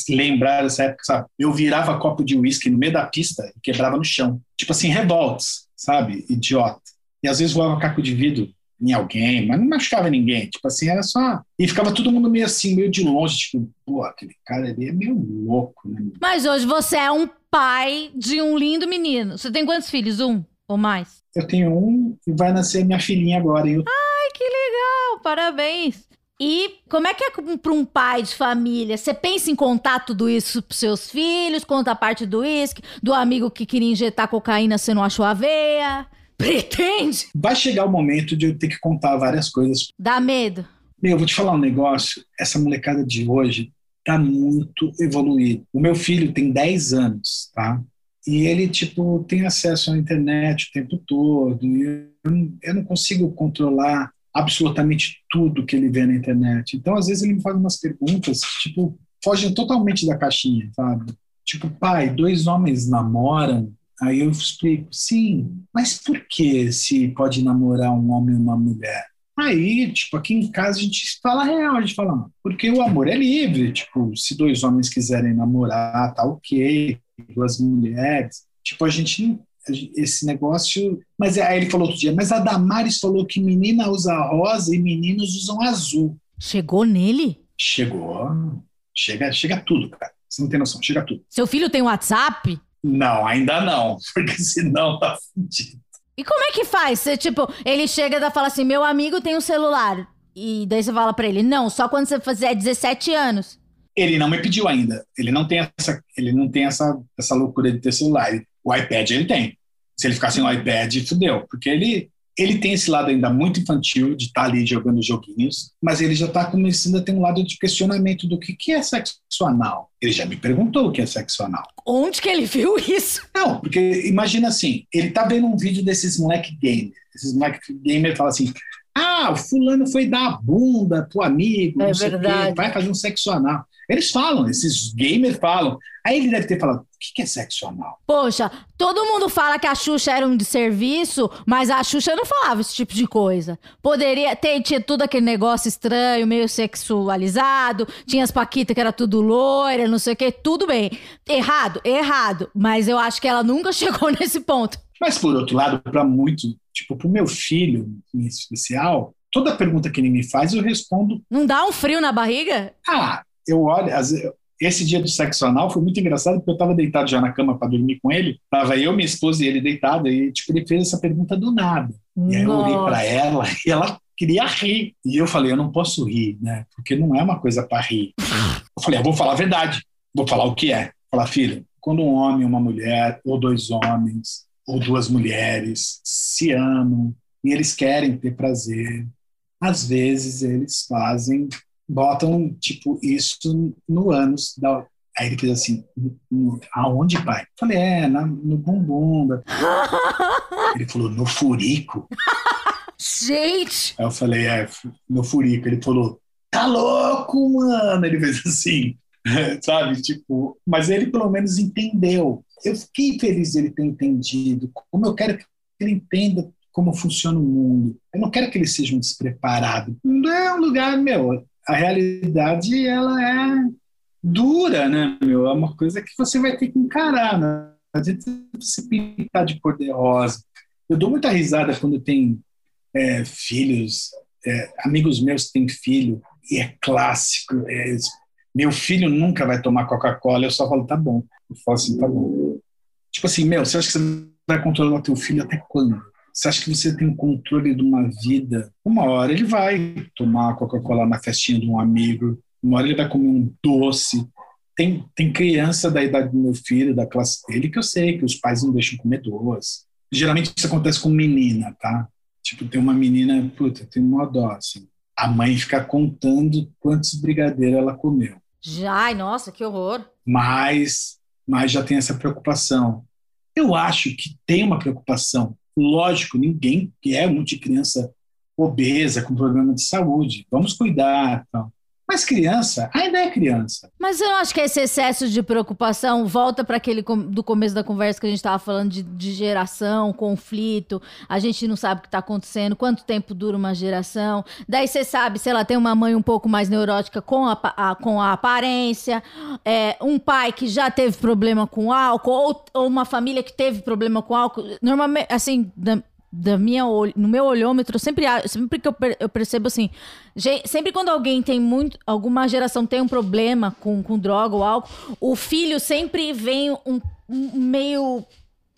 lembrar dessa época, sabe? Eu virava copo de uísque no meio da pista e quebrava no chão. Tipo assim, revolts, sabe? Idiota. E às vezes voava caco de vidro em alguém, mas não machucava ninguém. Tipo assim, era só. E ficava todo mundo meio assim, meio de longe, tipo, pô, aquele cara ali é meio louco, né? Mas hoje você é um pai de um lindo menino. Você tem quantos filhos? Um ou mais? Eu tenho um e vai nascer minha filhinha agora. Eu... Ai, que legal! Parabéns! E como é que é para um pai de família? Você pensa em contar tudo isso para seus filhos? Conta a parte do uísque, do amigo que queria injetar cocaína, você não achou a veia? Pretende? Vai chegar o momento de eu ter que contar várias coisas. Dá medo? Meu, eu vou te falar um negócio. Essa molecada de hoje tá muito evoluída. O meu filho tem 10 anos, tá? E ele, tipo, tem acesso à internet o tempo todo. E eu, não, eu não consigo controlar absolutamente tudo que ele vê na internet. Então, às vezes, ele me faz umas perguntas, tipo, fogem totalmente da caixinha, sabe? Tipo, pai, dois homens namoram. Aí eu explico, sim, mas por que se pode namorar um homem e uma mulher? Aí, tipo, aqui em casa a gente fala a real, a gente fala, porque o amor é livre, tipo, se dois homens quiserem namorar, tá ok, duas mulheres, tipo, a gente esse negócio. Mas aí ele falou outro dia, mas a Damares falou que menina usa rosa e meninos usam azul. Chegou nele? Chegou. Chega, chega tudo, cara. Você não tem noção, chega tudo. Seu filho tem WhatsApp? Não, ainda não, porque senão tá fudido. E como é que faz? Você, tipo, ele chega e fala assim: meu amigo tem um celular. E daí você fala pra ele: não, só quando você fizer 17 anos. Ele não me pediu ainda. Ele não tem essa, ele não tem essa, essa loucura de ter celular. O iPad ele tem. Se ele ficar sem o iPad, fudeu. Porque ele, ele tem esse lado ainda muito infantil de estar tá ali jogando joguinhos, mas ele já está começando a ter um lado de questionamento do que, que é sexo anal. Ele já me perguntou o que é sexo anal. Onde que ele viu isso? Não, porque imagina assim, ele tá vendo um vídeo desses moleque gamer. Esses moleque gamer falam assim, ah, o fulano foi dar a bunda pro amigo, é verdade. vai fazer um sexo anal. Eles falam, esses gamers falam. Aí ele deve ter falado: o que é sexo anal? Poxa, todo mundo fala que a Xuxa era um de serviço, mas a Xuxa não falava esse tipo de coisa. Poderia ter, tinha tudo aquele negócio estranho, meio sexualizado, tinha as Paquitas que era tudo loira, não sei o quê, tudo bem. Errado, errado. Mas eu acho que ela nunca chegou nesse ponto. Mas por outro lado, para muitos, tipo, pro meu filho em especial, toda pergunta que ele me faz, eu respondo. Não dá um frio na barriga? Ah, eu olho, esse dia do sexo anal foi muito engraçado porque eu estava deitado já na cama para dormir com ele, tava eu, minha esposa e ele deitado e tipo ele fez essa pergunta do nada. E aí eu olhei para ela e ela queria rir e eu falei eu não posso rir, né? Porque não é uma coisa para rir. Eu falei, eu vou falar a verdade, vou falar o que é. Falar, filho, quando um homem, uma mulher ou dois homens ou duas mulheres se amam e eles querem ter prazer, às vezes eles fazem botam, tipo, isso no ânus da. Aí ele fez assim, aonde, pai? Falei, é, na, no bumbum. Da... ele falou, no furico. Gente! Aí eu falei, é, no furico. Ele falou, tá louco, mano? Ele fez assim, sabe? Tipo, mas ele pelo menos entendeu. Eu fiquei feliz de ele ter entendido. Como eu quero que ele entenda como funciona o mundo. Eu não quero que ele seja um despreparado. Não é um lugar, meu, a realidade ela é dura, né, meu? É uma coisa que você vai ter que encarar, né? Não adianta você pintar de cor de rosa. Eu dou muita risada quando tem é, filhos, é, amigos meus têm filho, e é clássico. É, meu filho nunca vai tomar Coca-Cola, eu só falo, tá bom. Eu falo assim, tá bom. Tipo assim, meu, você acha que você vai controlar teu filho até quando? Você acha que você tem o controle de uma vida? Uma hora ele vai tomar Coca-Cola na festinha de um amigo, uma hora ele vai comer um doce. Tem, tem criança da idade do meu filho, da classe dele, que eu sei que os pais não deixam comer doce. Geralmente isso acontece com menina, tá? Tipo, tem uma menina, puta, tem uma dó, assim. A mãe fica contando quantos brigadeiros ela comeu. Já, ai, nossa, que horror. Mas, mas já tem essa preocupação. Eu acho que tem uma preocupação Lógico, ninguém quer um monte de criança obesa, com problema de saúde. Vamos cuidar. Então. Mas criança ainda é criança. Mas eu acho que esse excesso de preocupação volta para aquele com, do começo da conversa que a gente estava falando de, de, geração, conflito. A gente não sabe o que está acontecendo, quanto tempo dura uma geração. Daí você sabe, se ela tem uma mãe um pouco mais neurótica com a, a com a aparência, é, um pai que já teve problema com álcool, ou, ou uma família que teve problema com álcool. Normalmente, assim, da minha no meu olhômetro, sempre, sempre que eu, eu percebo assim, sempre quando alguém tem muito, alguma geração tem um problema com, com droga ou álcool, o filho sempre vem um, um meio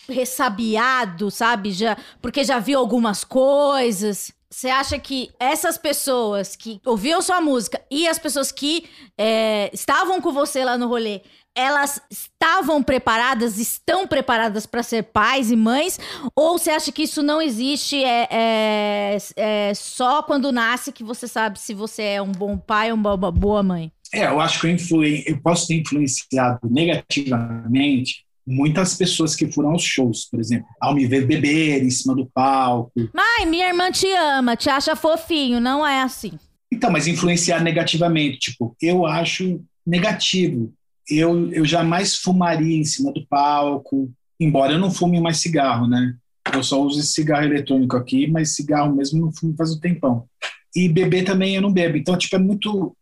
ressabiado, sabe? Já, porque já viu algumas coisas. Você acha que essas pessoas que ouviam sua música e as pessoas que é, estavam com você lá no rolê, elas estavam preparadas, estão preparadas para ser pais e mães? Ou você acha que isso não existe? É, é, é, só quando nasce que você sabe se você é um bom pai ou uma boa mãe? É, eu acho que eu, influen eu posso ter influenciado negativamente muitas pessoas que foram aos shows, por exemplo, ao me ver beber em cima do palco. Mãe, minha irmã te ama, te acha fofinho, não é assim. Então, mas influenciar negativamente, tipo, eu acho negativo eu, eu jamais fumaria em cima do palco, embora eu não fume mais cigarro, né? Eu só uso esse cigarro eletrônico aqui, mas cigarro mesmo não fumo faz um tempão. E beber também eu não bebo. Então, tipo, é muito.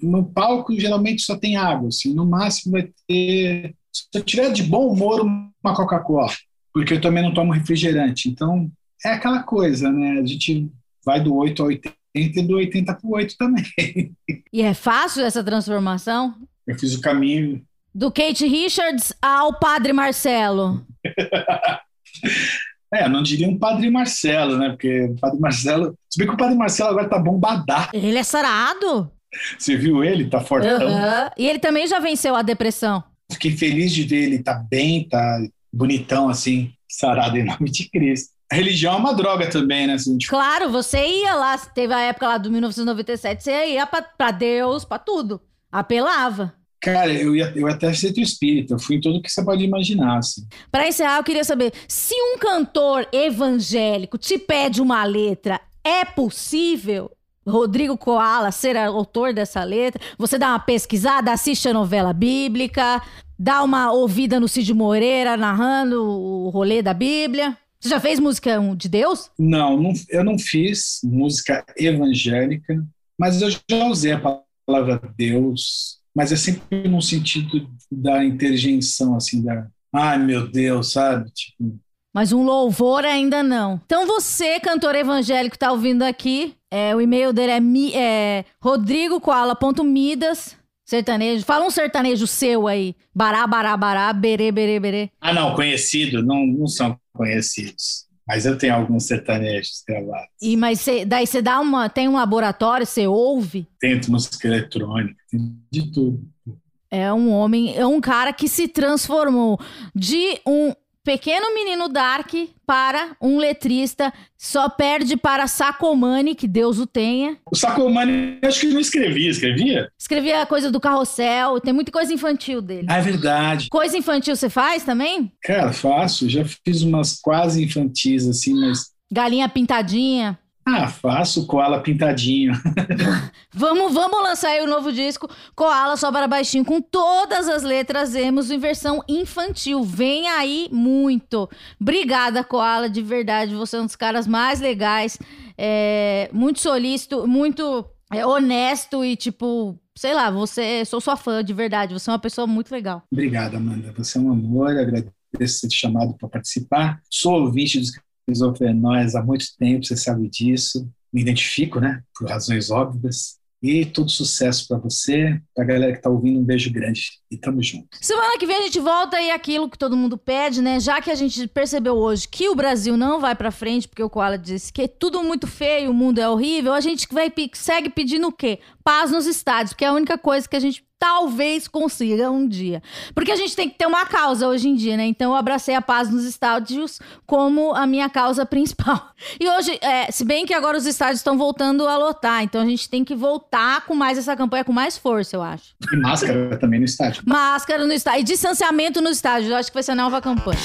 No palco, geralmente só tem água, assim. No máximo vai ter. Se eu tiver de bom humor, uma Coca-Cola. Porque eu também não tomo refrigerante. Então, é aquela coisa, né? A gente vai do 8 ao 80 e do 80 para o 8 também. E é fácil essa transformação? Eu fiz o caminho. Do Kate Richards ao Padre Marcelo. é, não diria um Padre Marcelo, né? Porque o Padre Marcelo. Se bem que o Padre Marcelo agora tá bombadá. Ele é sarado. Você viu ele? Tá fortão. Uhum. E ele também já venceu a depressão. Fiquei feliz de ver ele tá bem, tá bonitão assim, sarado em nome de Cristo. A religião é uma droga também, né? Assim, tipo... Claro, você ia lá, teve a época lá do 1997, você ia pra, pra Deus, pra tudo. Apelava. Cara, eu ia, eu ia até ser teu espírito, eu fui em tudo que você pode imaginar. Assim. Para encerrar, eu queria saber: se um cantor evangélico te pede uma letra, é possível Rodrigo Koala ser autor dessa letra? Você dá uma pesquisada, assiste a novela bíblica, dá uma ouvida no Cid Moreira narrando o rolê da Bíblia? Você já fez música de Deus? Não, não eu não fiz música evangélica, mas eu já usei a palavra Deus, mas é sempre no sentido da interjeição, assim, da ai meu Deus, sabe? Tipo, mas um louvor ainda não. Então você, cantor evangélico, está ouvindo aqui, é, o e-mail dele é, mi, é rodrigocoala.midas, sertanejo. Fala um sertanejo seu aí. Bará, bará, bará, berê, berê, berê. Ah, não, conhecido. Não, não são conhecidos. Mas eu tenho alguns sertanejos gravados. E mas cê, daí você dá uma, tem um laboratório, você ouve? Tento música eletrônica, de tudo. É um homem, é um cara que se transformou de um Pequeno Menino Dark para um letrista só perde para Sacomani, que Deus o tenha. O Sacomani, acho que não escrevia, escrevia? Escrevia coisa do carrossel, tem muita coisa infantil dele. Ah, é verdade. Coisa infantil você faz também? Cara, faço. Já fiz umas quase infantis, assim, mas. Galinha pintadinha. Ah, faço Koala pintadinho. vamos, vamos lançar aí o novo disco Koala só para baixinho com todas as letras emos em versão infantil. Vem aí muito. Obrigada, Koala, de verdade. Você é um dos caras mais legais, é, muito solícito, muito é, honesto e tipo, sei lá, você sou sua fã de verdade. Você é uma pessoa muito legal. Obrigada, Amanda. Você é um amor. Agradeço ter te chamado para participar. Sou ouvinte dos esquizofrenóis há muito tempo, você sabe disso. Me identifico, né? Por razões óbvias. E todo sucesso para você, para a galera que está ouvindo, um beijo grande e tamo junto. Semana que vem a gente volta e aquilo que todo mundo pede, né? Já que a gente percebeu hoje que o Brasil não vai para frente, porque o Koala disse que é tudo muito feio, o mundo é horrível, a gente vai segue pedindo o quê? Paz nos estádios, que é a única coisa que a gente talvez consiga um dia. Porque a gente tem que ter uma causa hoje em dia, né? Então eu abracei a paz nos estádios como a minha causa principal. E hoje, é, se bem que agora os estádios estão voltando a lotar, então a gente tem que voltar com mais essa campanha, com mais força, eu acho. E máscara também no estádio. Máscara no estádio. E distanciamento no estádio, eu acho que vai ser a nova campanha.